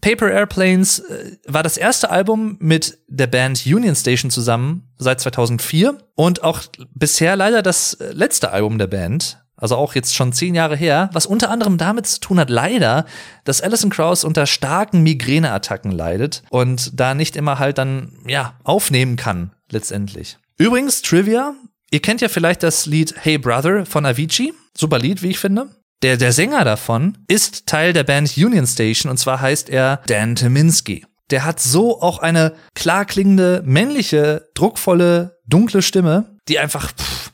Paper Airplanes äh, war das erste Album mit der Band Union Station zusammen seit 2004 und auch bisher leider das äh, letzte Album der Band. Also auch jetzt schon zehn Jahre her, was unter anderem damit zu tun hat, leider, dass Alison Krauss unter starken Migräneattacken leidet und da nicht immer halt dann, ja, aufnehmen kann, letztendlich. Übrigens, Trivia, ihr kennt ja vielleicht das Lied Hey Brother von Avicii. Super Lied, wie ich finde. Der, der Sänger davon ist Teil der Band Union Station und zwar heißt er Dan Teminski. Der hat so auch eine klar klingende, männliche, druckvolle, dunkle Stimme, die einfach, pff,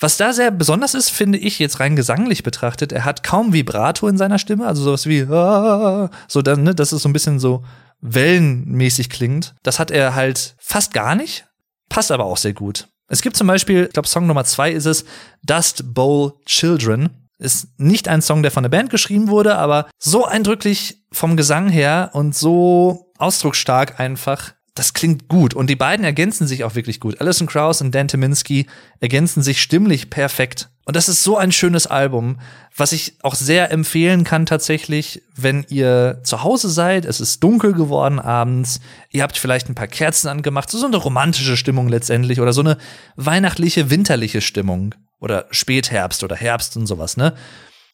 was da sehr besonders ist, finde ich jetzt rein gesanglich betrachtet, er hat kaum Vibrato in seiner Stimme, also sowas wie, ah, so dann, ne, dass es so ein bisschen so wellenmäßig klingt. Das hat er halt fast gar nicht, passt aber auch sehr gut. Es gibt zum Beispiel, ich glaube, Song Nummer zwei ist es, Dust Bowl Children. Ist nicht ein Song, der von der Band geschrieben wurde, aber so eindrücklich vom Gesang her und so ausdrucksstark einfach. Das klingt gut und die beiden ergänzen sich auch wirklich gut. Alison Krauss und Dan Timinski ergänzen sich stimmlich perfekt. Und das ist so ein schönes Album, was ich auch sehr empfehlen kann tatsächlich, wenn ihr zu Hause seid, es ist dunkel geworden abends, ihr habt vielleicht ein paar Kerzen angemacht, so eine romantische Stimmung letztendlich oder so eine weihnachtliche, winterliche Stimmung oder Spätherbst oder Herbst und sowas, ne?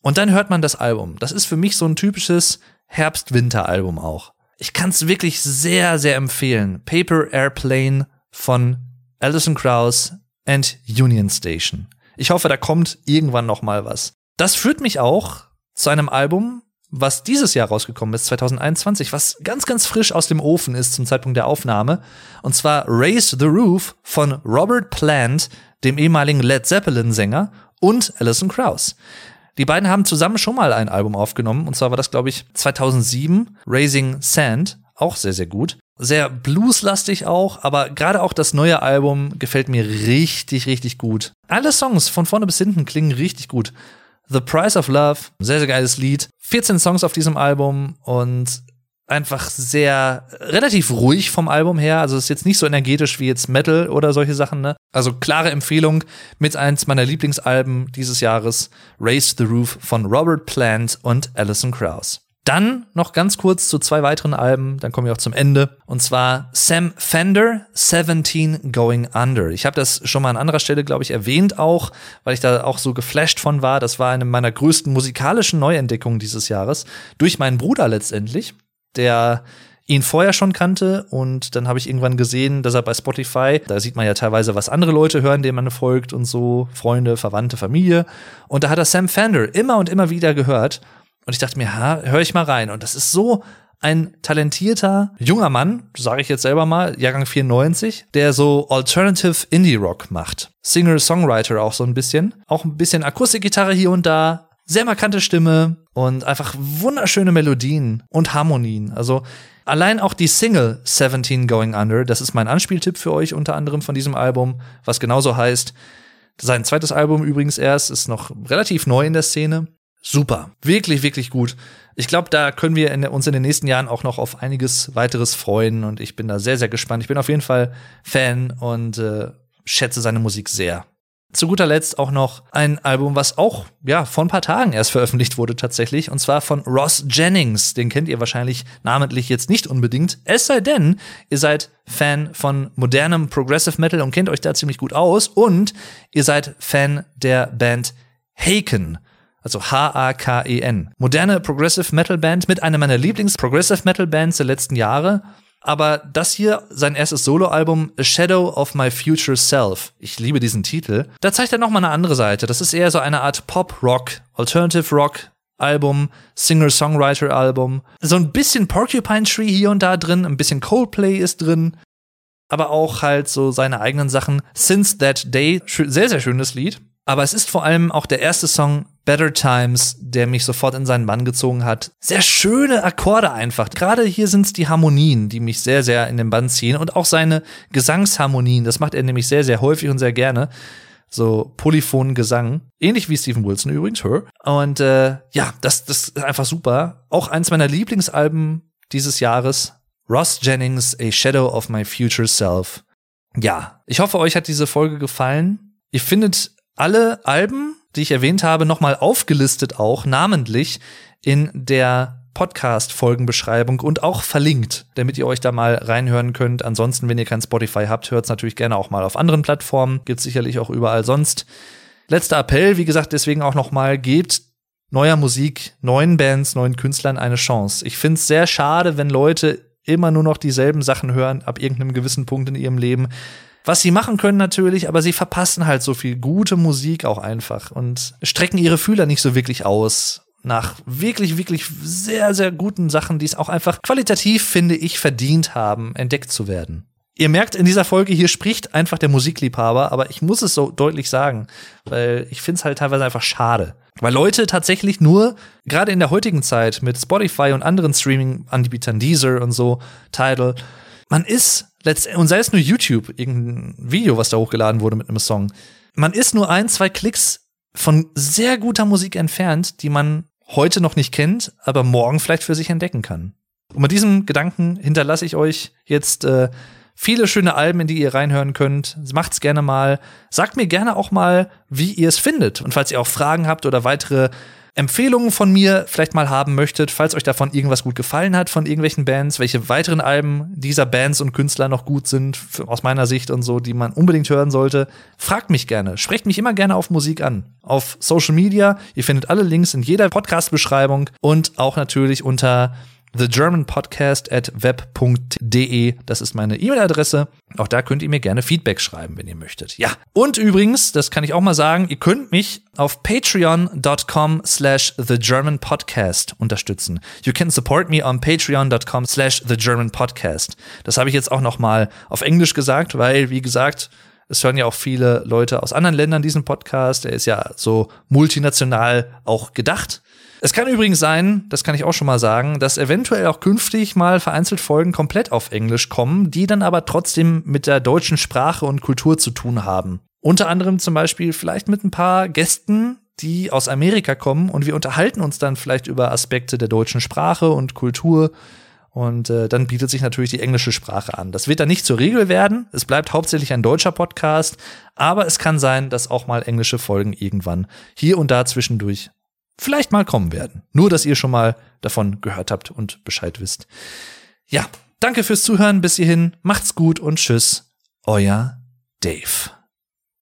Und dann hört man das Album. Das ist für mich so ein typisches Herbst-Winter-Album auch. Ich kann es wirklich sehr, sehr empfehlen. Paper Airplane von Alison Krauss and Union Station. Ich hoffe, da kommt irgendwann noch mal was. Das führt mich auch zu einem Album, was dieses Jahr rausgekommen ist, 2021, was ganz, ganz frisch aus dem Ofen ist zum Zeitpunkt der Aufnahme. Und zwar Raise the Roof von Robert Plant, dem ehemaligen Led Zeppelin-Sänger, und Alison Krauss. Die beiden haben zusammen schon mal ein Album aufgenommen, und zwar war das, glaube ich, 2007, Raising Sand, auch sehr, sehr gut. Sehr blueslastig auch, aber gerade auch das neue Album gefällt mir richtig, richtig gut. Alle Songs von vorne bis hinten klingen richtig gut. The Price of Love, sehr, sehr geiles Lied. 14 Songs auf diesem Album und einfach sehr relativ ruhig vom Album her. Also ist jetzt nicht so energetisch wie jetzt Metal oder solche Sachen, ne? Also klare Empfehlung mit eins meiner Lieblingsalben dieses Jahres, Raise the Roof von Robert Plant und Alison Krauss. Dann noch ganz kurz zu zwei weiteren Alben, dann kommen wir auch zum Ende. Und zwar Sam Fender, 17 Going Under. Ich habe das schon mal an anderer Stelle, glaube ich, erwähnt auch, weil ich da auch so geflasht von war. Das war eine meiner größten musikalischen Neuentdeckungen dieses Jahres. Durch meinen Bruder letztendlich, der ihn vorher schon kannte und dann habe ich irgendwann gesehen, dass er bei Spotify, da sieht man ja teilweise, was andere Leute hören, denen man folgt und so, Freunde, Verwandte, Familie. Und da hat er Sam Fender immer und immer wieder gehört und ich dachte mir, ha, hör ich mal rein. Und das ist so ein talentierter junger Mann, sage ich jetzt selber mal, Jahrgang 94, der so Alternative Indie Rock macht. Singer, Songwriter auch so ein bisschen. Auch ein bisschen Akustikgitarre hier und da. Sehr markante Stimme und einfach wunderschöne Melodien und Harmonien. Also allein auch die Single 17 Going Under, das ist mein Anspieltipp für euch unter anderem von diesem Album, was genauso heißt. Sein zweites Album übrigens erst, ist noch relativ neu in der Szene super. Wirklich, wirklich gut. Ich glaube, da können wir in, uns in den nächsten Jahren auch noch auf einiges weiteres freuen und ich bin da sehr, sehr gespannt. Ich bin auf jeden Fall Fan und äh, schätze seine Musik sehr. Zu guter Letzt auch noch ein Album, was auch ja vor ein paar Tagen erst veröffentlicht wurde tatsächlich, und zwar von Ross Jennings. Den kennt ihr wahrscheinlich namentlich jetzt nicht unbedingt. Es sei denn, ihr seid Fan von modernem Progressive Metal und kennt euch da ziemlich gut aus und ihr seid Fan der Band Haken also H-A-K-E-N. Moderne Progressive Metal Band mit einer meiner Lieblings-Progressive Metal Bands der letzten Jahre. Aber das hier, sein erstes Soloalbum, A Shadow of My Future Self. Ich liebe diesen Titel. Da zeigt er nochmal eine andere Seite. Das ist eher so eine Art Pop-Rock, Alternative Rock, Album, Singer-Songwriter-Album. So ein bisschen Porcupine Tree hier und da drin, ein bisschen Coldplay ist drin, aber auch halt so seine eigenen Sachen. Since That Day, sehr, sehr schönes Lied. Aber es ist vor allem auch der erste Song Better Times, der mich sofort in seinen Bann gezogen hat. Sehr schöne Akkorde einfach. Gerade hier sind es die Harmonien, die mich sehr, sehr in den Bann ziehen und auch seine Gesangsharmonien. Das macht er nämlich sehr, sehr häufig und sehr gerne. So polyphonen Gesang. Ähnlich wie Stephen Wilson übrigens, her. Und äh, ja, das, das ist einfach super. Auch eins meiner Lieblingsalben dieses Jahres. Ross Jennings, A Shadow of My Future Self. Ja, ich hoffe, euch hat diese Folge gefallen. Ihr findet alle Alben die ich erwähnt habe, nochmal aufgelistet auch namentlich in der Podcast-Folgenbeschreibung und auch verlinkt, damit ihr euch da mal reinhören könnt. Ansonsten, wenn ihr kein Spotify habt, hört es natürlich gerne auch mal auf anderen Plattformen. Gibt sicherlich auch überall sonst. Letzter Appell, wie gesagt, deswegen auch nochmal, gebt neuer Musik, neuen Bands, neuen Künstlern eine Chance. Ich finde es sehr schade, wenn Leute immer nur noch dieselben Sachen hören ab irgendeinem gewissen Punkt in ihrem Leben. Was sie machen können natürlich, aber sie verpassen halt so viel gute Musik auch einfach und strecken ihre Fühler nicht so wirklich aus nach wirklich, wirklich sehr, sehr guten Sachen, die es auch einfach qualitativ, finde ich, verdient haben, entdeckt zu werden. Ihr merkt in dieser Folge, hier spricht einfach der Musikliebhaber, aber ich muss es so deutlich sagen, weil ich finde es halt teilweise einfach schade. Weil Leute tatsächlich nur, gerade in der heutigen Zeit mit Spotify und anderen Streaming-Anbietern, Deezer und so, Tidal, man ist letztendlich, und sei es nur YouTube, irgendein Video, was da hochgeladen wurde mit einem Song, man ist nur ein, zwei Klicks von sehr guter Musik entfernt, die man heute noch nicht kennt, aber morgen vielleicht für sich entdecken kann. Und mit diesem Gedanken hinterlasse ich euch jetzt äh, viele schöne Alben, in die ihr reinhören könnt. Macht's gerne mal. Sagt mir gerne auch mal, wie ihr es findet. Und falls ihr auch Fragen habt oder weitere Empfehlungen von mir vielleicht mal haben möchtet, falls euch davon irgendwas gut gefallen hat von irgendwelchen Bands, welche weiteren Alben dieser Bands und Künstler noch gut sind, aus meiner Sicht und so, die man unbedingt hören sollte, fragt mich gerne. Sprecht mich immer gerne auf Musik an. Auf Social Media. Ihr findet alle Links in jeder Podcast-Beschreibung und auch natürlich unter thegermanpodcast at web.de. Das ist meine E-Mail-Adresse. Auch da könnt ihr mir gerne Feedback schreiben, wenn ihr möchtet. Ja. Und übrigens, das kann ich auch mal sagen, ihr könnt mich auf patreon.com slash thegermanpodcast unterstützen. You can support me on patreon.com slash thegermanpodcast. Das habe ich jetzt auch noch mal auf Englisch gesagt, weil, wie gesagt, es hören ja auch viele Leute aus anderen Ländern diesen Podcast. Er ist ja so multinational auch gedacht. Es kann übrigens sein, das kann ich auch schon mal sagen, dass eventuell auch künftig mal vereinzelt Folgen komplett auf Englisch kommen, die dann aber trotzdem mit der deutschen Sprache und Kultur zu tun haben. Unter anderem zum Beispiel vielleicht mit ein paar Gästen, die aus Amerika kommen und wir unterhalten uns dann vielleicht über Aspekte der deutschen Sprache und Kultur. Und äh, dann bietet sich natürlich die englische Sprache an. Das wird dann nicht zur Regel werden. Es bleibt hauptsächlich ein deutscher Podcast. Aber es kann sein, dass auch mal englische Folgen irgendwann hier und da zwischendurch vielleicht mal kommen werden. Nur, dass ihr schon mal davon gehört habt und Bescheid wisst. Ja, danke fürs Zuhören bis hierhin. Macht's gut und tschüss. Euer Dave.